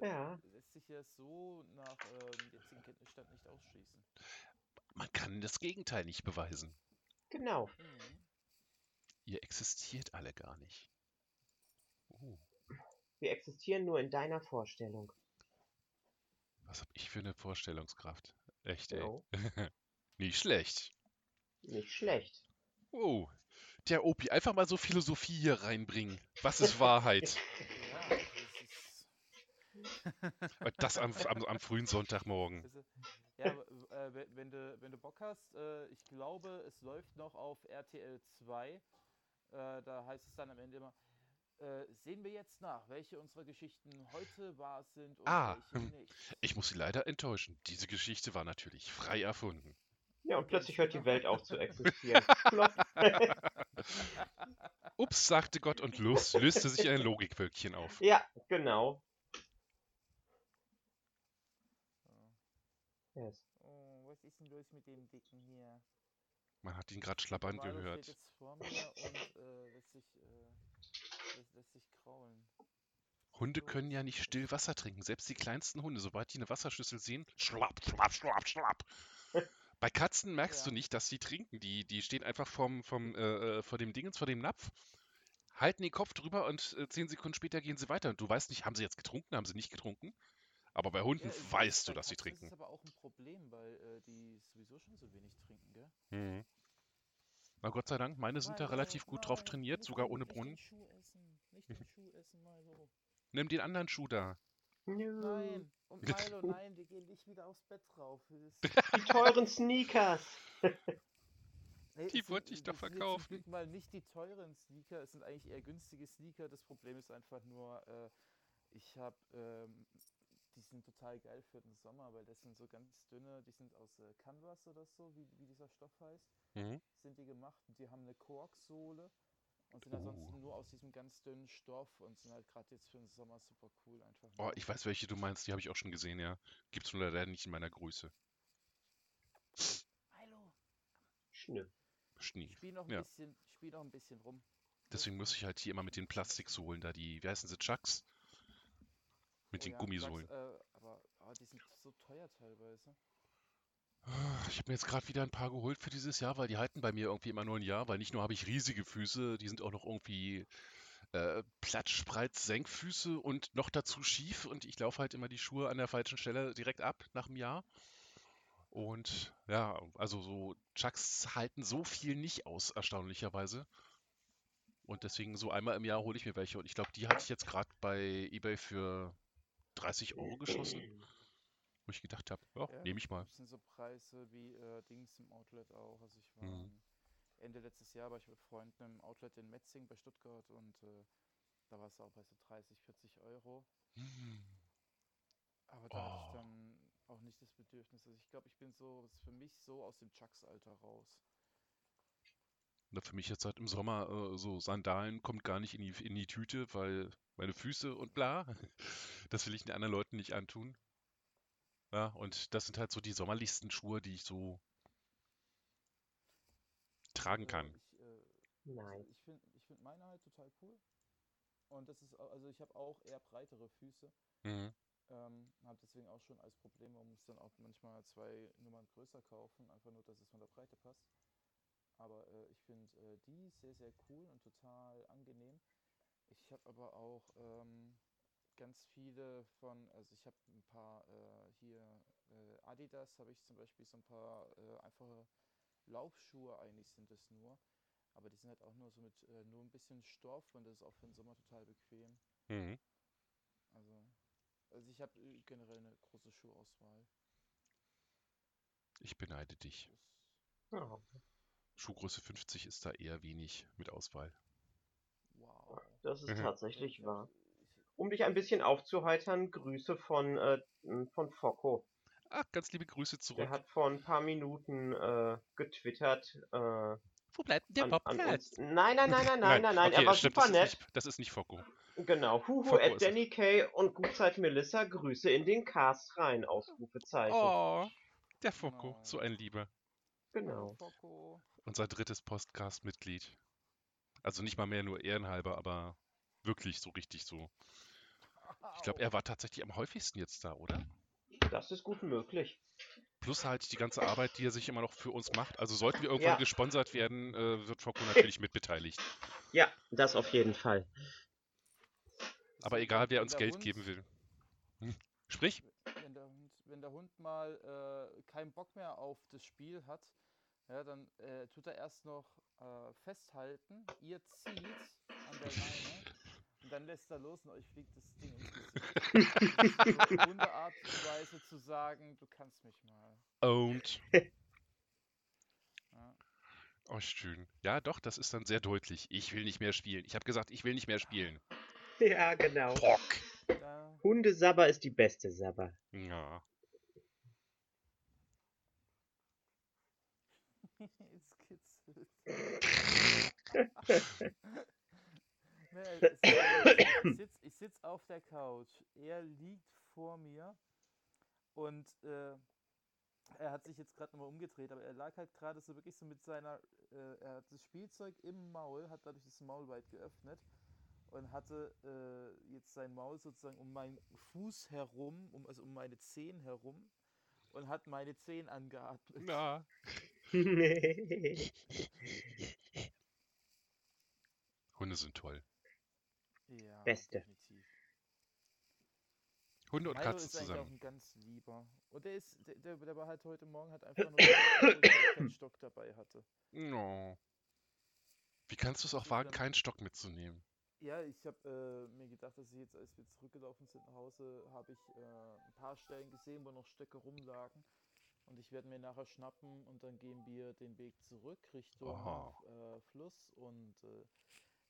es äh, Ja. Ja so nach ähm, jetzigen Kenntnisstand nicht ausschließen. Man kann das Gegenteil nicht beweisen. Genau. Mhm. Ihr existiert alle gar nicht. Uh, Wir existieren nur in deiner Vorstellung. was hab ich für eine Vorstellungskraft? Echt, ey. Jo. Nicht schlecht. Nicht schlecht. Oh, der Opi, einfach mal so Philosophie hier reinbringen. Was ist Wahrheit? Ja, das ist. Und das am, am, am frühen Sonntagmorgen. Also, ja, äh, wenn, du, wenn du Bock hast, äh, ich glaube, es läuft noch auf RTL 2. Äh, da heißt es dann am Ende immer, äh, sehen wir jetzt nach, welche unserer Geschichten heute wahr sind und Ah, welche hm. nicht. Ich muss Sie leider enttäuschen. Diese Geschichte war natürlich frei erfunden. Ja, und plötzlich hört die Welt auf zu existieren. Ups, sagte Gott und löste sich ein Logikwölkchen auf. ja, genau. Yes. Oh, was ist denn los mit dem Dicken hier? Man hat ihn gerade schlabbern Milo steht gehört. jetzt vor mir und äh, lässt, sich, äh, lässt, lässt sich kraulen. Hunde können ja nicht still Wasser trinken. Selbst die kleinsten Hunde, sobald die eine Wasserschüssel sehen, schlapp, schlapp, schlapp, schlapp. Bei Katzen merkst du Ja. nicht, dass sie trinken. Die, die stehen einfach vom, vom, äh, äh, vor dem Dingens, vor dem Napf, halten den Kopf drüber und äh, zehn Sekunden später gehen sie weiter. Und du weißt nicht, haben sie jetzt getrunken, haben sie nicht getrunken? Aber bei Hunden Ja, weißt du, dass sie trinken. ist aber auch ein Problem, weil äh, die sowieso schon so wenig trinken, gell? Mhm. Na Gott sei Dank, meine sind da relativ gut drauf trainiert, nicht sogar ohne nicht Brunnen. Den Schuh essen, nicht den Schuh essen, Milo. Nimm den anderen Schuh da. Nein. Und Milo, nein, wir gehen nicht wieder aufs Bett rauf. Es- Die teuren Sneakers. Die wollte sind- ich doch sind verkaufen. Glück mal nicht die teuren Sneaker, es sind eigentlich eher günstige Sneaker. Das Problem ist einfach nur, äh, ich habe, ähm, die sind total geil für den Sommer, weil das sind so ganz dünne, die sind aus äh, Canvas oder so, wie, wie dieser Stoff heißt, Mhm. sind die gemacht und die haben eine Korksohle und sind Oh. ansonsten nur aus diesem ganz dünnen Stoff und sind halt gerade jetzt für den Sommer super cool einfach. Oh, ich weiß, welche du meinst, die habe ich auch schon gesehen, ja. Gibt's nur leider nicht in meiner Größe. Milo, Schnell. Schnee. spiel noch ein Ja. bisschen, spiel noch ein bisschen rum. Deswegen muss ich halt hier immer mit den Plastiksohlen da, die, wie heißen sie, Chucks? Mit Oh den ja, Gummisohlen. sag's, äh, aber oh, die sind so teuer teilweise. Ah, Ich habe mir jetzt gerade wieder ein paar geholt für dieses Jahr, weil die halten bei mir irgendwie immer nur ein Jahr, weil nicht nur habe ich riesige Füße, die sind auch noch irgendwie äh, Platschspreit Senkfüße und noch dazu schief und ich laufe halt immer die Schuhe an der falschen Stelle direkt ab nach einem Jahr. Und ja, also so Chucks halten so viel nicht aus, erstaunlicherweise. Und deswegen so einmal im Jahr hole ich mir welche. Und ich glaube, die hatte ich jetzt gerade bei eBay für 30 Euro geschossen, wo ich gedacht habe, ja, Ja, nehme ich mal. Das sind so Preise wie äh, Dings im Outlet auch. Also ich war Mhm. Ende letztes Jahr war ich mit Freunden im Outlet in Metzing bei Stuttgart und äh, da war es auch bei so 30, 40 Euro. Hm. Aber da hatte Oh. ich dann auch nicht das Bedürfnis. Also ich glaube, ich bin so, für mich so aus dem Chucks-Alter raus. Na, für mich jetzt halt im Sommer äh, so Sandalen kommt gar nicht in die, in die Tüte, weil meine Füße und bla, das will ich den anderen Leuten nicht antun. Ja, und das sind halt so die sommerlichsten Schuhe, die ich so tragen kann. Ich, äh, Nein. ich finde ich find meine halt total cool. Und das ist, also ich habe auch eher breitere Füße. Mhm. Ähm, habe deswegen auch schon als Problem, man muss dann auch manchmal zwei Nummern größer kaufen, einfach nur, dass es von der Breite passt. Aber äh, ich finde äh, die sehr, sehr cool und total angenehm. Ich habe aber auch ähm, ganz viele von, also ich habe ein paar äh, hier äh, Adidas, habe ich zum Beispiel so ein paar äh, einfache Laufschuhe, eigentlich sind es nur. Aber die sind halt auch nur so mit äh, nur ein bisschen Stoff und das ist auch für den Sommer total bequem. Mhm. Also, also ich habe generell eine große Schuhauswahl. Ich beneide dich. Das, Ja, Schuhgröße 50 ist da eher wenig mit Auswahl. wow. das ist Mhm. tatsächlich Ich wahr. Um dich ein bisschen aufzuheitern, Grüße von, äh, von Focko. Ach, ganz liebe Grüße Der zurück. hat vor ein paar Minuten äh, getwittert. Äh, Wo bleibt denn der an. Podcast? Nein, nein, nein, nein, nein, nein, nein. okay, er war stimmt, super das nett. Ist nicht, das ist nicht Focko. Genau. Huhu at. Danny K. und Gutzeit Melissa. Grüße in den Cast rein. Ausrufezeichen. Oh, der Focko, Genau. so ein Lieber. Genau. Focko. Unser drittes Podcast-Mitglied. Also nicht mal mehr nur ehrenhalber, aber wirklich so richtig so. Ich glaube, er war tatsächlich am häufigsten jetzt da, oder? Das ist gut möglich. Plus halt die ganze Arbeit, die er sich immer noch für uns macht. Also sollten wir irgendwann Ja. gesponsert werden, äh, wird Focko natürlich mitbeteiligt. Ja, das auf jeden Fall. Aber egal, wer uns Geld Hund- geben will. Hm. Sprich? Wenn der Hund, wenn der Hund mal äh, keinen Bock mehr auf das Spiel hat, ja, dann äh, tut er erst noch äh, festhalten, ihr zieht an der Leine und dann lässt er los und euch fliegt das Ding ins Gesicht. Das ist so eine Hundeart und Weise zu sagen, du kannst mich mal. Owned. Ja. Oh, schön. Ja, doch, das ist dann sehr deutlich. Ich will nicht mehr spielen. Ich habe gesagt, ich will nicht mehr spielen. Ja, genau. Pock. Da, Hundesabber ist die beste Sabber. Ja. es kitzelt. Ich sitze sitz auf der Couch. Er liegt vor mir und äh, er hat sich jetzt gerade nochmal umgedreht, aber er lag halt gerade so wirklich so mit seiner, äh, er hat das Spielzeug im Maul, hat dadurch das Maul weit geöffnet und hatte äh, jetzt sein Maul sozusagen um meinen Fuß herum, um, also um meine Zehen herum und hat meine Zehen angeatmet. Na. Hunde sind toll. Ja, Beste. definitiv. Hunde und Milo Katzen ist eigentlich auch zusammen. ein ganz lieber. Und der ist, der, der, der war halt heute Morgen hat einfach nur ich keinen Stock dabei hatte. No. Wie kannst du es auch ist wagen, keinen Stock mitzunehmen? Ja, ich habe äh, mir gedacht, dass ich jetzt, als wir zurückgelaufen sind nach Hause, habe ich äh, ein paar Stellen gesehen, wo noch Stöcke rumlagen. Und ich werde mir nachher schnappen und dann gehen wir den Weg zurück Richtung äh, Fluss und äh,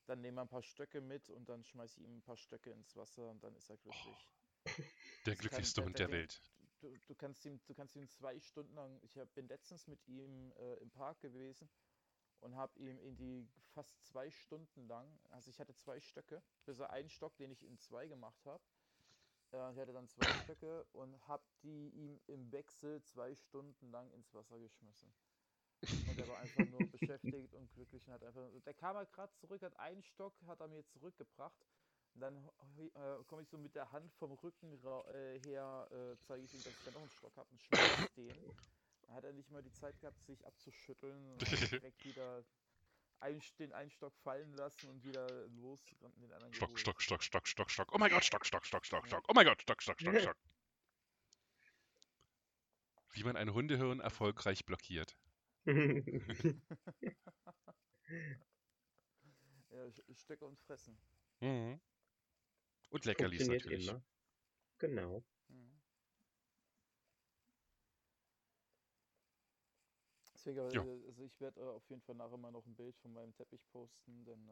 dann nehmen wir ein paar Stöcke mit und dann schmeiße ich ihm ein paar Stöcke ins Wasser und dann ist er glücklich. Der Das kann- glücklichste der- Hund der der Ding- Welt. Du, du, kannst ihm, du kannst ihm zwei Stunden lang, ich hab, bin letztens mit ihm äh, im Park gewesen und habe ihm in die fast zwei Stunden lang, also ich hatte zwei Stöcke, bis er einen Stock, den ich in zwei gemacht habe, äh, ich hatte dann zwei Stöcke und habe die ihm im Wechsel zwei Stunden lang ins Wasser geschmissen. Und er war einfach nur beschäftigt und glücklich und hat einfach, der kam halt gerade zurück, hat einen Stock, hat er mir zurückgebracht und dann äh, komme ich so mit der Hand vom Rücken äh, her, äh, zeige ich ihm, dass ich da noch einen Stock habe und schmeiß den. Dann hat er nicht mal die Zeit gehabt, sich abzuschütteln und direkt wieder ein, den einen Stock fallen lassen und wieder los und den anderen Stock. Stock, Stock, Stock, Stock, Stock. Oh mein Gott, Stock, Stock, Stock, Stock, Stock. Oh mein Gott, Stock, Stock, Stock, Stock. Wie man ein Hundehirn erfolgreich blockiert. Ja, Stöcke und Fressen. Mhm. Und Leckerlis natürlich. immer. Genau. Deswegen, aber, Ja. äh, also ich werde äh, auf jeden Fall nachher mal noch ein Bild von meinem Teppich posten, denn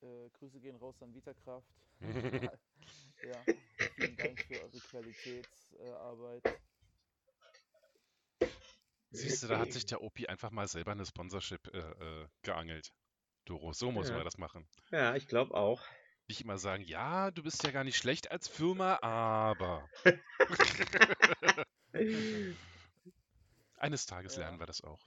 äh, äh, Grüße gehen raus an Vitakraft. ja, vielen Dank für eure Qualitätsarbeit. Siehst du, da hat sich der Opi einfach mal selber eine Sponsorship äh, äh, geangelt. Doro, so muss Ja. man das machen. Ja, ich glaube auch. Nicht immer sagen, ja, du bist ja gar nicht schlecht als Firma, aber eines Tages Ja. lernen wir das auch.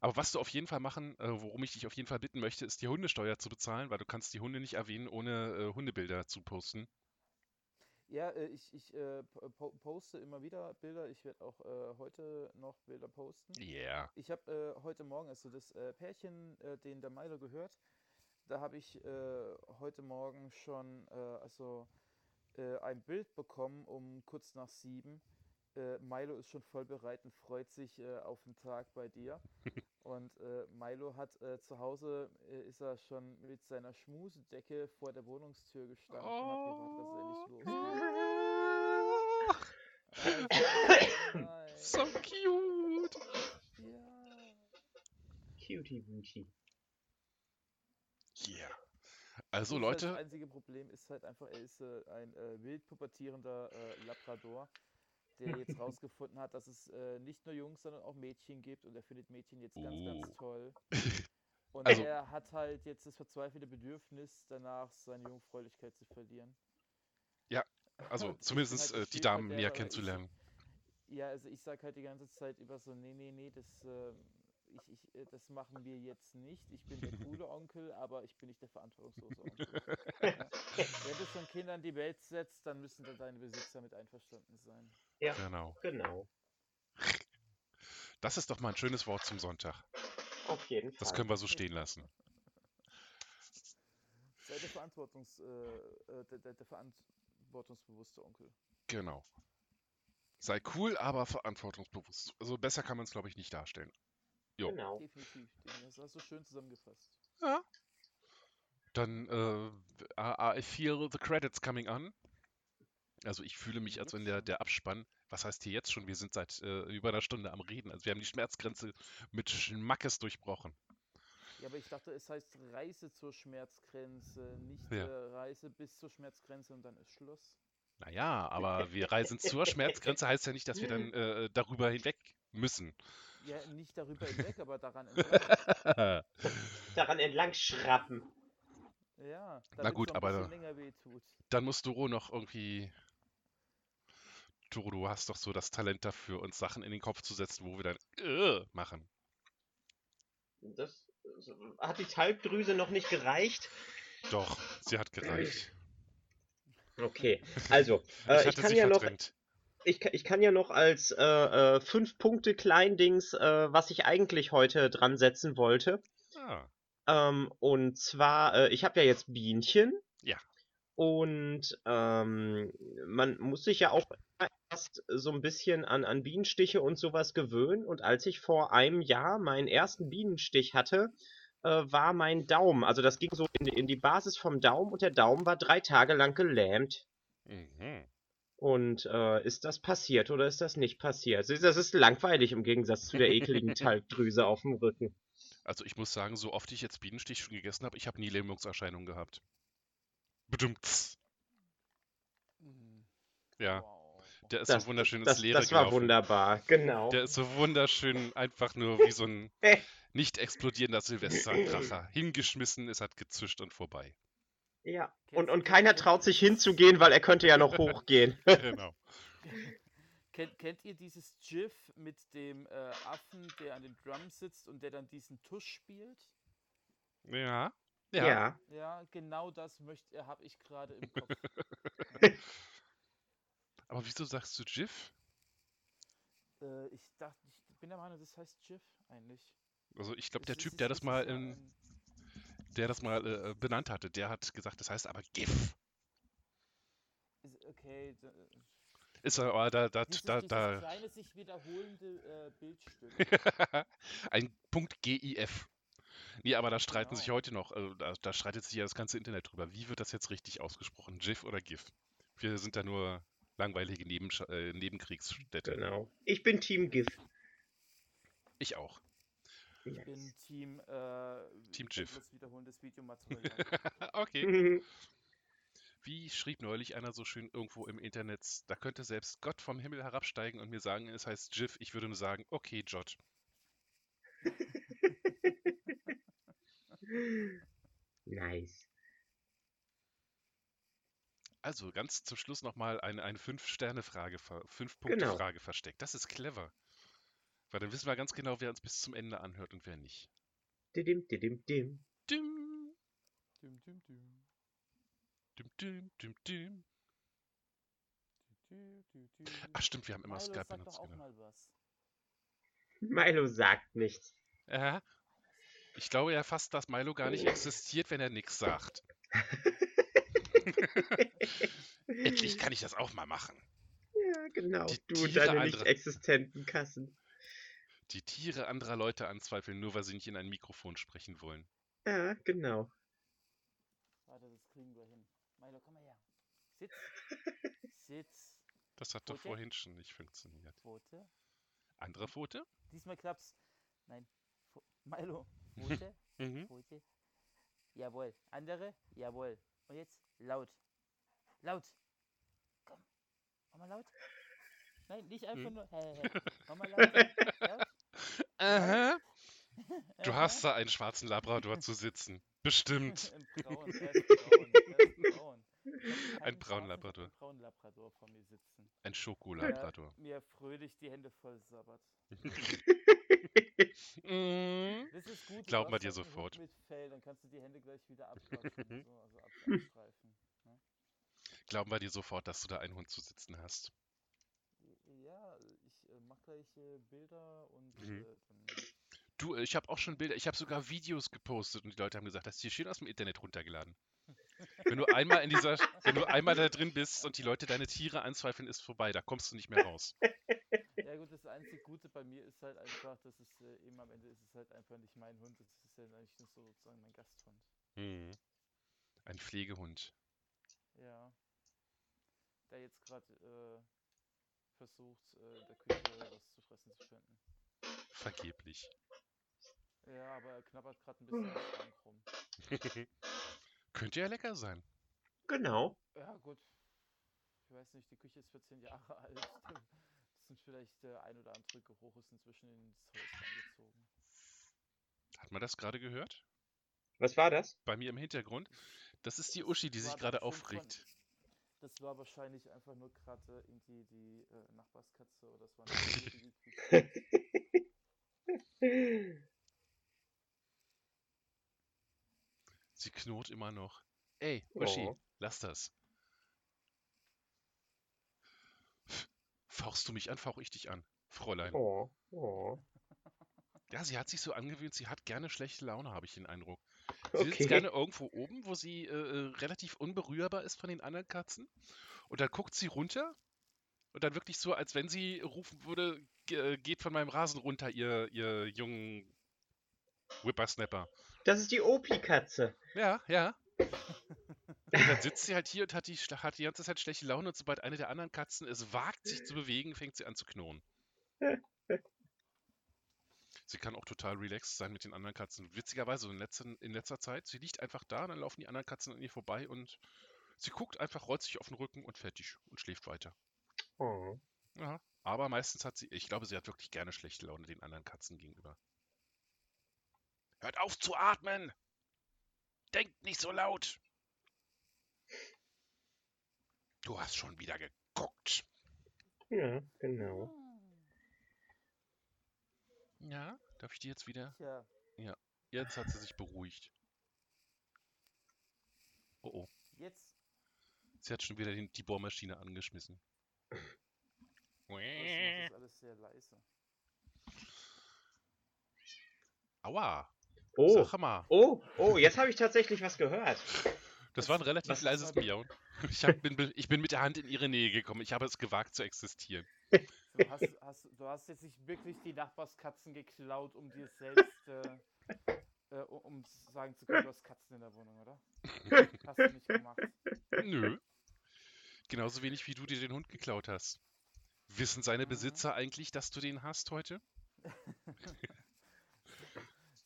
Aber was du auf jeden Fall machen, äh, worum ich dich auf jeden Fall bitten möchte, ist die Hundesteuer zu bezahlen, weil du kannst die Hunde nicht erwähnen, ohne äh, Hundebilder zu posten. Ja, äh, ich, ich äh, po- po- poste immer wieder Bilder. Ich werde auch äh, heute noch Bilder posten. Yeah. Ich habe äh, heute Morgen, also das Pärchen, den der Milo gehört, da habe ich äh, heute Morgen schon also ein Bild bekommen um kurz nach sieben. Äh, Milo ist schon voll bereit und freut sich äh, auf den Tag bei dir. Und äh, Milo hat äh, zu Hause, äh, ist er schon mit seiner Schmusedecke vor der Wohnungstür gestanden und hat gewartet, dass er endlich losgeht. Ah, ich So cute. Ja. Cutie Wootie. Yeah. Also Das Leute, einzige Problem ist halt einfach, er ist äh, ein äh, wild pubertierender äh, Labrador, der jetzt rausgefunden hat, dass es äh, nicht nur Jungs, sondern auch Mädchen gibt und er findet Mädchen jetzt ganz, Oh. ganz toll. Und Also- er hat halt jetzt das verzweifelte Bedürfnis danach, seine Jungfräulichkeit zu verlieren. also Ich bin zumindest halt äh, die Damen näher kennenzulernen. Ja, also ich sag halt die ganze Zeit über so, nee, nee, nee, das, ähm, ich, ich, äh, das machen wir jetzt nicht. Ich bin der coole Onkel, aber ich bin nicht der verantwortungslose Onkel. ja. Wenn du schon Kinder in die Welt setzt, dann müssen dann deine Besitzer mit einverstanden sein. Genau. Genau. Das ist doch mal ein schönes Wort zum Sonntag. Auf jeden Fall. Das können wir so stehen lassen. Sei der, Verantwortungs, äh, äh, der, der, der verantwortungsbewusste Onkel. Genau. Sei cool, aber verantwortungsbewusst. Also besser kann man es, glaube ich, nicht darstellen. Jo. Genau. Definitiv. Das hast du schön zusammengefasst. Ja. Dann, äh, I feel the credits coming on. Also ich fühle mich, als wenn der, der Abspann, was heißt hier jetzt schon? Wir sind seit äh, über einer Stunde am Reden. Also wir haben die Schmerzgrenze mit Schmackes durchbrochen. Ja, aber ich dachte, es heißt Reise zur Schmerzgrenze, nicht Ja. äh, Reise bis zur Schmerzgrenze und dann ist Schluss. Naja, aber wir reisen zur Schmerzgrenze, heißt ja nicht, dass wir dann äh, darüber hinweg müssen. Ja, nicht darüber hinweg, aber daran entlang. Daran entlang schrappen. Ja, Na gut, noch aber. Dann muss Doro noch irgendwie. Doro, du hast doch so das Talent dafür, uns Sachen in den Kopf zu setzen, wo wir dann äh, machen. Das hat die Talgdrüse noch nicht gereicht. Doch, sie hat gereicht. Okay, also, Ich äh, ich, hatte kann sie ja noch, verdrängt. Ich, kann- ich kann ja noch als äh, äh, fünf Punkte Kleindings, äh, was ich eigentlich heute dran setzen wollte. Ah, Ähm, und zwar, äh, ich habe ja jetzt Bienchen. Ja. Und ähm, man muss sich ja auch erst so ein bisschen an, an Bienenstiche und sowas gewöhnen. Und als ich vor einem Jahr meinen ersten Bienenstich hatte, äh, war mein Daumen. Also das ging so in, in die Basis vom Daumen und der Daumen war drei Tage lang gelähmt. Mhm. Und äh, ist das passiert oder ist das nicht passiert? Das ist- langweilig im Gegensatz zu der ekligen Talgdrüse auf dem Rücken. Also ich muss sagen, so oft ich jetzt Bienenstich schon gegessen habe, ich habe nie Lähmungserscheinungen gehabt. Bedummt. Ja, Wow. der ist Das, so wunderschön ins das, Leere das war gelaufen. wunderbar, genau. Der ist so wunderschön einfach nur wie so ein nicht explodierender Silvesterkracher. Hingeschmissen, es hat gezischt und vorbei. Ja. Kennst Und, und keiner traut sich hinzugehen, weil er könnte ja noch hochgehen. Genau. Kennt, kennt ihr dieses GIF mit dem äh, Affen, der an den Drums sitzt und der dann diesen Tusch spielt? Ja. Ja. Ja. Ja, genau das möchte, habe ich gerade im Kopf. Aber wieso sagst du GIF? äh, ich dachte, ich bin der Meinung, das heißt GIF eigentlich. Also ich glaube, der ist- Typ, der ist- das mal, in, der das mal äh, benannt hatte, der hat gesagt, das heißt aber GIF. ist- Okay, da, Ist aber da, da, dieses, da, dieses da, kleine sich wiederholende äh, Bildstück. ein Punkt GIF. Nee, aber da streiten sich Genau. heute noch, also da, da streitet sich ja das ganze Internet drüber. Wie wird das jetzt richtig ausgesprochen? GIF oder GIF? Wir sind da nur langweilige Nebensch äh, Nebenkriegsstädte. Genau. Ich bin Team GIF. Ich auch. Ich bin Team, äh, Team GIF. endlos wiederholendes Videomaterial. okay. Wie schrieb neulich einer so schön irgendwo im Internet, da könnte selbst Gott vom Himmel herabsteigen und mir sagen, es heißt GIF. Ich würde nur sagen, okay, Jot. nice. Also ganz zum Schluss nochmal eine, eine Fünf-Sterne-Frage, ver- Genau. Fünf-Punkte-Frage versteckt. Das ist clever. Weil dann wissen wir ganz genau, wer uns bis zum Ende anhört und wer nicht. Dim. Dim, düm, düm. dim, dim, dim, dim. Dü, dü, dü. Ach stimmt, wir haben immer Milo, Skype sag doch benutzt. auch Genau. mal was. Milo sagt nichts. Äh, ich glaube ja fast, dass Milo gar nicht existiert, wenn er nichts sagt. Endlich kann ich das auch mal machen. Ja, genau. Die du und deine nicht existenten Kassen. Die Tiere anderer Leute anzweifeln, nur weil sie nicht in ein Mikrofon sprechen wollen. Ja, genau. Warte, das kriegen wir hin. Milo, komm mal her. Sitz. Sitz. Das hat doch Pfote? vorhin schon nicht funktioniert. Pfote. Andere Pfote? Diesmal klappt's. Nein. Pfo Milo. Pfote. Mhm. Pfote. Jawohl. Andere. Jawohl. Und jetzt laut. Laut. Komm. Mach mal laut. Nein, nicht einfach Hm. nur. Hä, hä. Mach mal laut. laut. Aha. Du hast da einen schwarzen Labrador zu sitzen. Bestimmt. Im Braun, ist braun, ist braun. Ich hab keinen Ein braunen Labrador. einen braunen Labrador vor mir sitzen. Ein Der Schokolabrador. mir fröhlich die Hände voll sabbert. Das ist gut. du Glauben wir dir sofort. Mit Fell, dann kannst du die Hände gleich wieder abwaschen. so, also ab abstreifen. Ne? Glauben wir dir sofort, dass du da einen Hund zu sitzen hast. Ja, ich äh, mach gleich äh, Bilder und Mhm. äh. Du, ich habe auch schon Bilder, ich habe sogar Videos gepostet und die Leute haben gesagt, das ist hier schön aus dem Internet runtergeladen. Wenn du einmal in dieser, wenn du einmal da drin bist und die Leute deine Tiere anzweifeln, ist vorbei, da kommst du nicht mehr raus. Ja gut, das einzige Gute bei mir ist halt einfach, dass es äh, eben am Ende ist es halt einfach nicht mein Hund, das ist ja eigentlich nur so sozusagen mein Gasthund. Mhm. Ein Pflegehund. Ja. Der jetzt gerade äh, versucht, äh, der Küche was zu fressen zu finden. Vergeblich. Ja, aber er knabbert gerade ein bisschen am Schrank rum. Könnte ja lecker sein. Genau. Ja, gut. Ich weiß nicht, die Küche ist 14 Jahre alt. Das sind vielleicht der ein oder andere Geruch ist inzwischen ins Haus reingezogen. Hat man das gerade gehört? Was war das? Bei mir im Hintergrund? Das ist die Uschi, die sich gerade aufregt. Das war wahrscheinlich einfach nur gerade äh, irgendwie die äh, Nachbarskatze oder es war eine. Sie knurrt immer noch. Ey, Uschi, Oh. lass das. Fauchst du mich an, fauch ich dich an, Fräulein. Oh, oh. Ja, sie hat sich so angewöhnt, sie hat gerne schlechte Laune, habe ich den Eindruck. Sie sitzt Okay. gerne irgendwo oben, wo sie äh, äh, relativ unberührbar ist von den anderen Katzen. Und dann guckt sie runter und dann wirklich so, als wenn sie rufen würde, "Ge- äh, geht von meinem Rasen runter, ihr, ihr jungen Whippersnapper. Das ist die Opi-Katze. Ja, ja. Und dann sitzt sie halt hier und hat die, hat die ganze Zeit schlechte Laune und sobald eine der anderen Katzen es wagt, sich zu bewegen, fängt sie an zu knurren. Sie kann auch total relaxed sein mit den anderen Katzen. Witzigerweise, in, letzten, in letzter Zeit, sie liegt einfach da, dann laufen die anderen Katzen an ihr vorbei und sie guckt einfach, rollt sich auf den Rücken und fertig und schläft weiter. Oh. Ja, aber meistens hat sie, ich glaube, sie hat wirklich gerne schlechte Laune den anderen Katzen gegenüber. Hört auf zu atmen! Denkt nicht so laut! Du hast schon wieder geguckt. Ja, genau. Ja, darf ich die jetzt wieder? Tja, Jetzt hat sie sich beruhigt. Oh oh, jetzt. sie hat schon wieder den, die Bohrmaschine angeschmissen. Das das alles sehr leise. Aua, Oh, sag mal. oh, oh, jetzt habe ich tatsächlich was gehört. Das war ein relativ was- leises Miauen. Ich, hab, bin, ich bin mit der Hand in ihre Nähe gekommen. Ich habe es gewagt zu existieren. Du hast, hast, du hast jetzt nicht wirklich die Nachbarskatzen geklaut, um dir selbst, äh, äh, um- sagen zu können, du hast Katzen in der Wohnung, oder? Hast du nicht gemacht. Nö. Genauso wenig wie du dir den Hund geklaut hast. Wissen seine Mhm. Besitzer eigentlich, dass du den hast heute?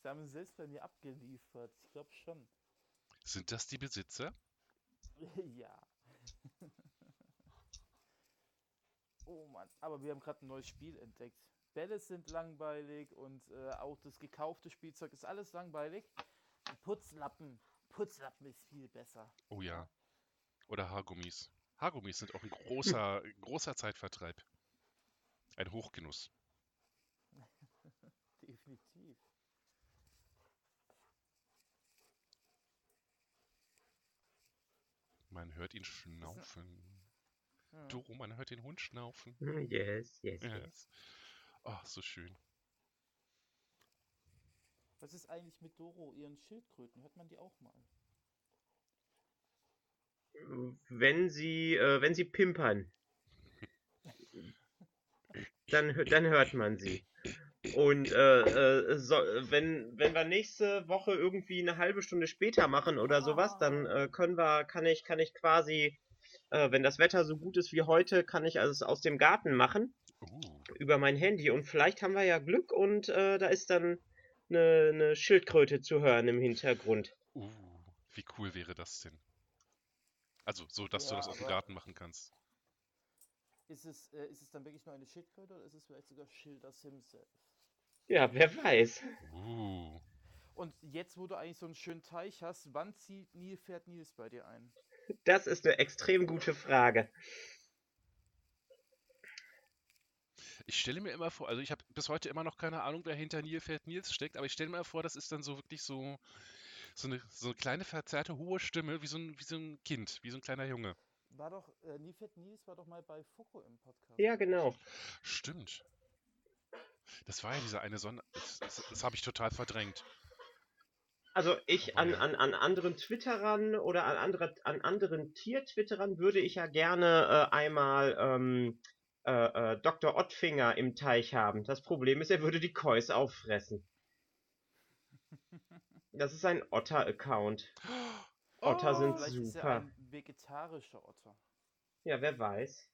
Sie haben ihn selbst bei mir abgeliefert. Ich glaube schon. Sind das die Besitzer? ja. Oh Mann, aber wir haben gerade ein neues Spiel entdeckt. Bälle sind langweilig und äh, auch das gekaufte Spielzeug ist alles langweilig. Putzlappen. Putzlappen ist viel besser. Oh ja. Oder Haargummis. Haargummis sind auch ein großer, großer Zeitvertreib. Ein Hochgenuss. Definitiv. Man hört ihn schnaufen. Doro, man hört den Hund schnaufen. Yes, yes, Ja. yes. Oh, so schön. Was ist eigentlich mit Doro, ihren Schildkröten? Hört man die auch mal? Wenn sie, äh, wenn sie pimpern, dann, dann hört man sie. Und äh, äh, so, wenn, wenn wir nächste Woche irgendwie eine halbe Stunde später machen oder sowas, dann äh, können wir, kann ich, kann ich quasi, äh, wenn das Wetter so gut ist wie heute, kann ich also es aus dem Garten machen Uh, über mein Handy und vielleicht haben wir ja Glück und äh, da ist dann eine, eine Schildkröte zu hören im Hintergrund. uh, wie cool wäre das denn? Also, so, dass du Ja, das aus dem Garten machen kannst. Ist es, äh, ist es dann wirklich nur eine Schildkröte oder ist es vielleicht sogar Schilders himself? Ja, wer weiß. Uh, Und jetzt, wo du eigentlich so einen schönen Teich hast, wann zieht Nil, fährt Nils bei dir ein? Das ist eine extrem gute Frage. ich stelle mir immer vor, also ich habe bis heute immer noch keine Ahnung, wer hinter Nilpferd Nils steckt, aber ich stelle mir vor, das ist dann so wirklich so, so eine, so eine kleine verzerrte hohe Stimme, wie so ein, wie so ein Kind, wie so ein kleiner Junge. War doch, äh, Nilfett Nils war doch mal bei Foko im Podcast. Ja, genau. Stimmt. Das war ja dieser eine Sonne. Das, das, das habe ich total verdrängt. Also ich an, an, an anderen Twitterern oder an, andere, an anderen Tier-Twitterern würde ich ja gerne äh, einmal ähm, äh, äh, Dr. Ottfinger im Teich haben. Das Problem ist, er würde die Kois auffressen. Das ist ein Otter-Account. Otter sind Vielleicht ist super. ein vegetarischer Otter. Ja, wer weiß.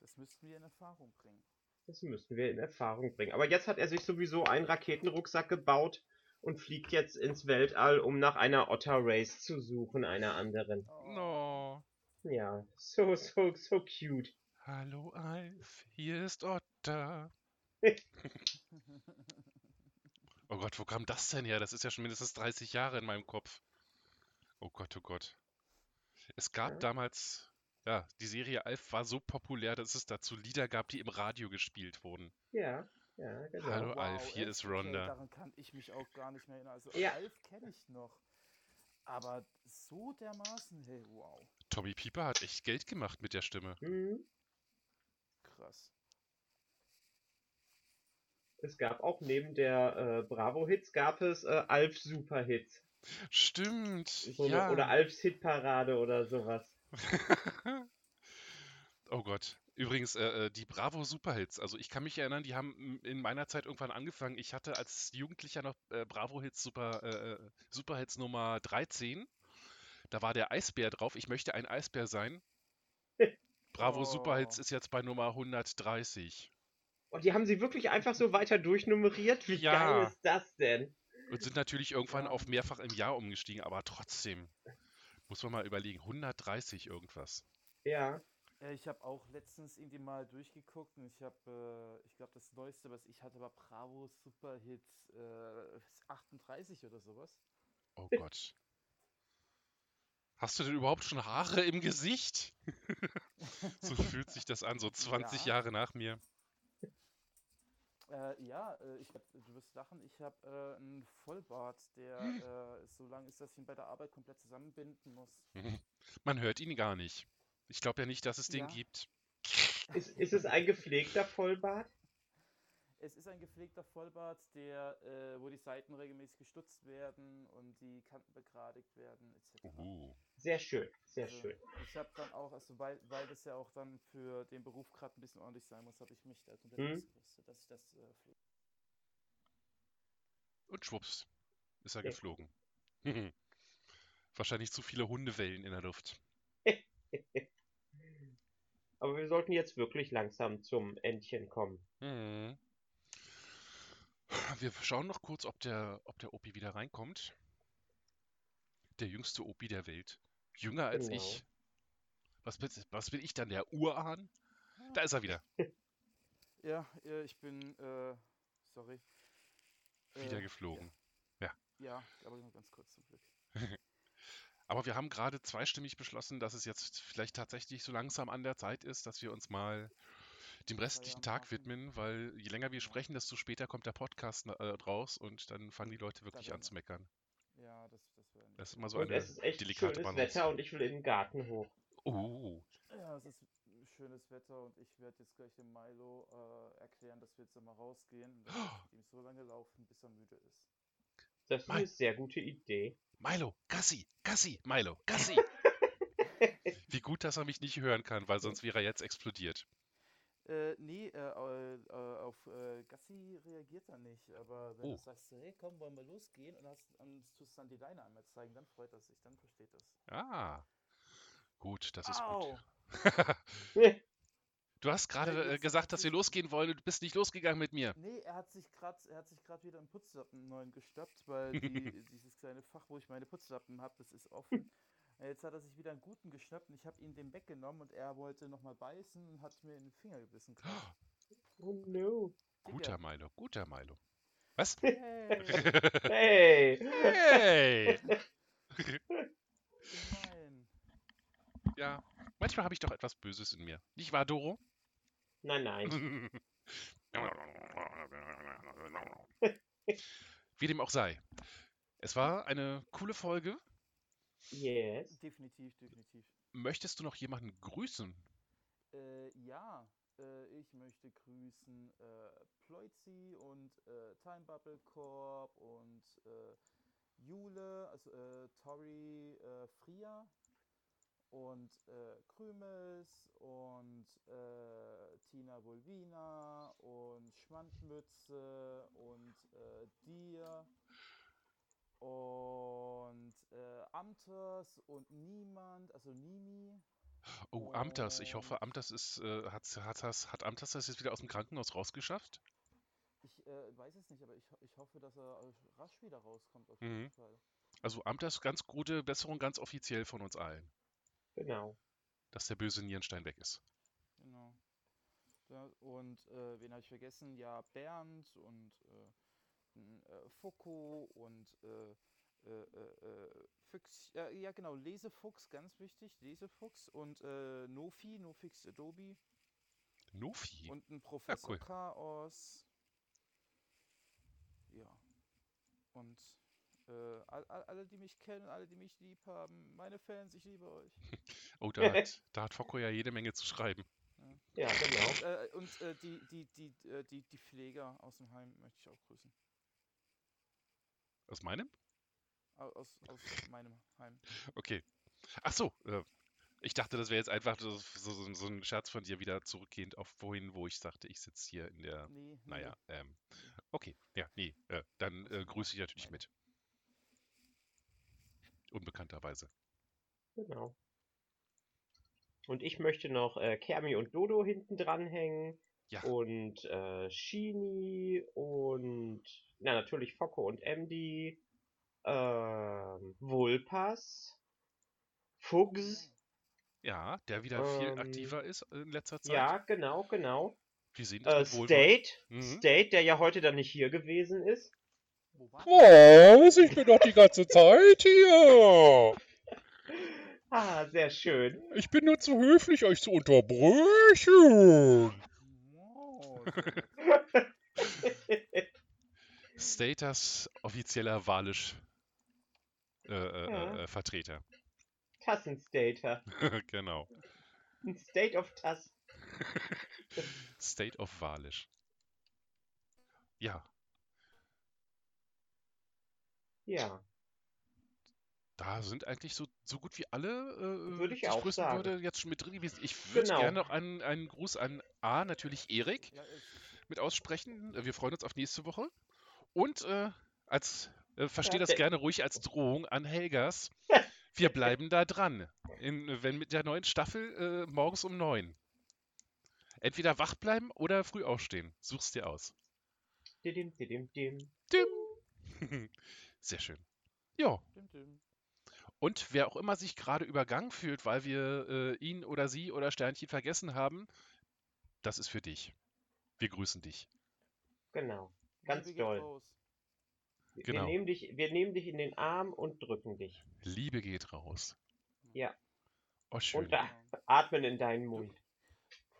Das müssten wir in Erfahrung bringen. Das müssen wir in Erfahrung bringen. Aber jetzt hat er sich sowieso einen Raketenrucksack gebaut und fliegt jetzt ins Weltall, um nach einer Otter-Race zu suchen, einer anderen. Oh. Ja, so, so, so cute. Hallo Alf, hier ist Otter. Oh Gott, wo kam das denn her? Das ist ja schon mindestens 30 Jahre in meinem Kopf. Oh Gott, oh Gott. Es gab Ja. damals, ja, die Serie Alf war so populär, dass es dazu Lieder gab, die im Radio gespielt wurden. Ja, ja, genau. Hallo Alf, hier ist Okay, Ronda. daran kann ich mich auch gar nicht mehr erinnern. Also Ja. Alf kenne ich noch. Aber so dermaßen, hey, wow. Tommy Pieper hat echt Geld gemacht mit der Stimme. Mhm. Krass. Es gab auch neben der äh, Bravo-Hits gab es äh, Alfs Super-Hits. Stimmt, So ja. eine, oder Alfs Hitparade oder sowas. Oh Gott. Übrigens, äh, äh, die Bravo Superhits, also ich kann mich erinnern, die haben in meiner Zeit irgendwann angefangen. Ich hatte als Jugendlicher noch äh, Bravo Hits Super, äh, äh, Superhits Nummer 13. Da war der Eisbär drauf. Ich möchte ein Eisbär sein. Bravo Superhits Oh. ist jetzt bei Nummer 130. Und die haben sie wirklich einfach so weiter durchnummeriert? Wie Ja. geil ist das denn? Und sind natürlich irgendwann Ja. auf mehrfach im Jahr umgestiegen, aber trotzdem muss man mal überlegen, 130 irgendwas. Ja. Äh, ich habe auch letztens irgendwie mal durchgeguckt und ich habe, äh, ich glaube, das Neueste, was ich hatte, war Bravo Superhits äh, 38 oder sowas. Oh Gott. Hast du denn überhaupt schon Haare im Gesicht? so fühlt sich das an, so 20 Ja. Jahre nach mir. Äh, ja, äh, ich hab, du wirst lachen, ich habe äh, einen Vollbart, der äh, so lang ist, dass ich ihn bei der Arbeit komplett zusammenbinden muss. Man hört ihn gar nicht. Ich glaube ja nicht, dass es den Ja. gibt. Ist, ist es ein gepflegter Vollbart? Es ist ein gepflegter Vollbart, der, äh, wo die Seiten regelmäßig gestutzt werden und die Kanten begradigt werden, etc. Uh. Sehr schön, sehr Also, schön. Ich habe dann auch, also weil, weil das ja auch dann für den Beruf gerade ein bisschen ordentlich sein muss, habe ich mich da komplett Mhm. ausgerüstet, dass ich das äh, pflege. Und schwupps, ist er Ja. geflogen. Wahrscheinlich zu viele Hundewellen in der Luft. Aber wir sollten jetzt wirklich langsam zum Endchen kommen. Mhm. Wir schauen noch kurz, ob der, ob der Opi wieder reinkommt. Der jüngste Opi der Welt. Jünger als Genau. ich. Was bin, was bin ich dann, der Urahn? Da ist er wieder. Ja, ich bin, äh, sorry. Wieder Äh, geflogen. Ja, aber nur ganz kurz zum Glück. Aber wir haben gerade zweistimmig beschlossen, dass es jetzt vielleicht tatsächlich so langsam an der Zeit ist, dass wir uns mal dem restlichen Tag widmen, weil je länger wir sprechen, desto später kommt der Podcast äh, raus und dann fangen die Leute wirklich an zu meckern. Ja, das, das wäre Das ist immer so und eine es ist echt delikate schönes Balance. Wetter und ich will in den Garten hoch. Oh, Ja, es ist schönes Wetter und ich werde jetzt gleich dem Milo äh, erklären, dass wir jetzt mal rausgehen und mit ihm so lange laufen, bis er müde ist. Das ist Mein- eine sehr gute Idee. Milo, Gassi, Gassi, Milo, Gassi. Wie gut, dass er mich nicht hören kann, weil sonst wäre er jetzt explodiert. Äh, nee, äh, äh, äh, auf äh, Gassi reagiert er nicht, aber wenn Oh. du sagst, hey, komm, wollen wir losgehen und hast, und tust dann die Leine einmal zeigen, dann freut er sich, dann versteht das. Ah, gut, das ist Au! gut. Du hast gerade äh, gesagt, dass wir losgehen wollen und du bist nicht losgegangen mit mir. Nee, er hat sich gerade, er hat sich gerade wieder einen Putzlappen neuen gestoppt, weil die, dieses kleine Fach, wo ich meine Putzlappen habe, das ist offen. Jetzt hat er sich wieder einen guten geschnappt und ich habe ihn den weggenommen und er wollte nochmal beißen und hat mir in den Finger gebissen. grad. Oh no. Guter Milo, guter Milo. Was? Hey, Hey! Hey! gemein. Ja, manchmal habe ich doch etwas Böses in mir. Nicht wahr, Doro? Nein, nein. Wie dem auch sei. Es war eine coole Folge. Yes. Definitiv, definitiv. Möchtest du noch jemanden grüßen? Äh, ja, äh, ich möchte grüßen äh, Ploizi und äh, Time Bubble Corp und äh, Jule, also äh, Tori äh, Fria und äh, Krümels und äh, Tina Vulvina und Schmandmütze und äh, dir und äh, Amters und niemand, also Nimi. Oh, Amtas. Ich hoffe, Amtas ist, äh, hat, hat, das, hat Amtas das jetzt wieder aus dem Krankenhaus rausgeschafft? Ich äh, weiß es nicht, aber ich, ich hoffe, dass er rasch wieder rauskommt, auf jeden Mhm. Fall. Also Amtas, ganz gute Besserung, ganz offiziell von uns allen, Genau. dass der böse Nierenstein weg ist. Genau. Ja, und äh, wen habe ich vergessen? Ja, Bernd und äh, äh, Foko und äh, äh, äh, äh, Füchs, ja, ja genau, Lesefuchs, ganz wichtig, Lesefuchs und äh, Nofi, Nofix Adobe Nofi. und ein Professor cool. Chaos. Ja. Und äh, all, all, alle, die mich kennen, alle, die mich lieb haben, meine Fans, ich liebe euch. Oh, da hat, da hat Focko ja jede Menge zu schreiben. Ja, genau. Und, äh, und äh, die, die, die, äh, die, die Pfleger aus dem Heim möchte ich auch grüßen. Aus meinem? Au- Aus, aus meinem Heim. Okay. Ach so, äh, Ich dachte, das wäre jetzt einfach so, so, so- ein Scherz von dir wieder zurückgehend auf vorhin, wo ich sagte, ich sitze hier in der. Nee, nee. Naja, ähm, okay, ja, nee, äh, dann äh, grüße ich natürlich mit. Unbekannterweise. Genau. Und ich möchte noch äh, Kermi und Dodo hinten dranhängen. Ja. Und äh, Shini und na, natürlich Focko und MD. Ähm, Vulpas. Fuchs. Ja, der wieder viel Ähm, aktiver ist in letzter Zeit. Ja, genau, genau. Wir sehen das Äh. State. Mhm. State, der ja heute dann nicht hier gewesen ist. Was? Ich bin doch die ganze Zeit hier. Ah, sehr schön. Ich bin nur zu höflich, euch zu unterbrechen. Wow, Status offizieller Walisch äh, äh, Ja. äh, Vertreter. Tassenstater. genau. State of Tass. State of Walisch. Ja, Ja. da sind eigentlich so, so gut wie alle, äh, Würde ich die auch grüßen sagen. würde, jetzt schon mit drin gewesen. Ich würde Genau. gerne noch einen, einen Gruß an A, natürlich Erik, ich, mit aussprechen. Äh, Wir freuen uns auf nächste Woche. Und äh, als äh, verstehe Ja, das gerne ruhig als Drohung an Helgas. Wir bleiben da dran. In, wenn mit der neuen Staffel äh, morgens um neun. Entweder wach bleiben oder früh aufstehen. Such's dir aus. Didim, didim, dim. Dim. Sehr schön. Ja, und wer auch immer sich gerade übergangen fühlt, weil wir äh, ihn oder sie oder Sternchen vergessen haben, das ist für dich. Wir grüßen dich. Genau. Ganz Liebe doll. Wir, Genau. nehmen dich, wir nehmen dich in den Arm und drücken dich. Liebe geht raus. Ja. Oh, schön. Und atmen in deinen Mund.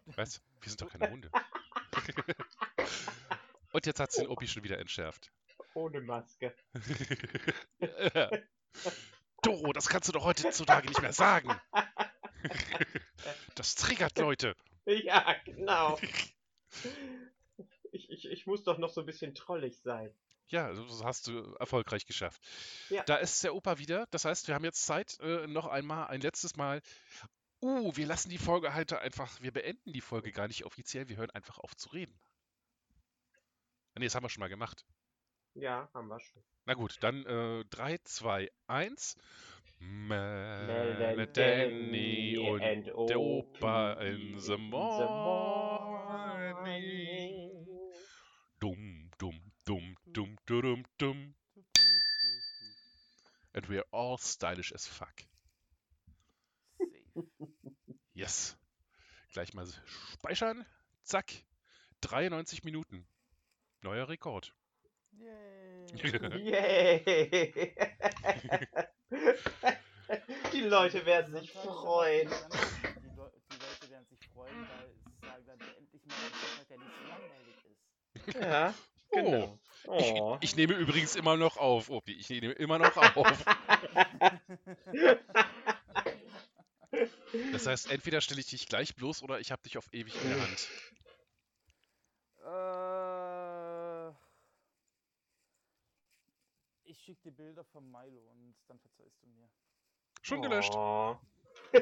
Was? Wir sind doch keine Hunde. Und jetzt hat den Opi schon wieder entschärft. Ohne Maske. Doro, das kannst du doch heutzutage nicht mehr sagen. Das triggert Leute. Ja, genau. Ich, ich, ich muss doch noch so ein bisschen trollig sein. Ja, das hast du erfolgreich geschafft. Ja. Da ist der Opa wieder. Das heißt, wir haben jetzt Zeit, äh, noch einmal, ein letztes Mal. Uh, wir lassen die Folge halt einfach, wir beenden die Folge gar nicht offiziell, wir hören einfach auf zu reden. Nee, das haben wir schon mal gemacht. Ja, haben wir schon. Na gut, dann äh, 3, 2, 1. Mel Danny und der Opa in the in the morning. morning. Dumm, dumm, dumm, dumm, dumm, dumm. Du, du, du, du. And we're all stylish as fuck. Yes. Gleich mal speichern. Zack. 93 Minuten. Neuer Rekord. Yay. Yay! Die Leute werden sich freuen. Die, Leu die Leute werden sich freuen, weil sie sagen dann endlich mal einen Sonntag, der nicht so langweilig ist. Ja, genau. Oh. Ich, ich nehme übrigens immer noch auf, Opi. Ich nehme immer noch auf. Das heißt, entweder stelle ich dich gleich bloß oder ich habe dich auf ewig in der Hand. Äh, ich schicke dir Bilder von Milo und dann verzeihst du mir. Schon gelöscht. Oh.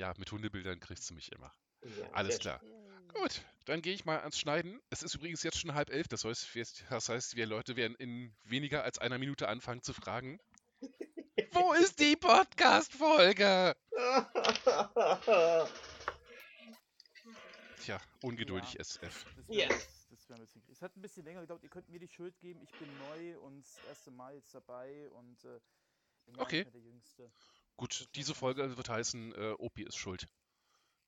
Ja, mit Hundebildern kriegst du mich immer. Ja, Alles klar. Gut, dann gehe ich mal ans Schneiden. Es ist übrigens jetzt schon halb elf. Das heißt, wir, das heißt, wir Leute werden in weniger als einer Minute anfangen zu fragen. Wo ist die Podcast-Folge? Tja, ungeduldig Ja. SF. Yes. Wär ein bisschen. Es hat ein bisschen länger gedauert. Ihr könnt mir die Schuld geben. Ich bin neu und das erste Mal jetzt dabei und äh, bin Okay. nicht mehr der Jüngste. Gut, diese. Folge wird heißen, äh, Opi ist schuld.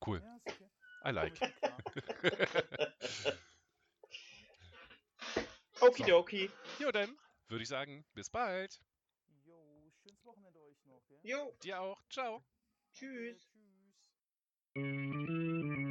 Cool, Ja, ist okay. I like. Okidoki. Jo, dann würde ich sagen, bis bald. Jo, schönes Wochenende euch noch. Ja? Jo, Dir auch. Ciao. tschüss. Danke, tschüss.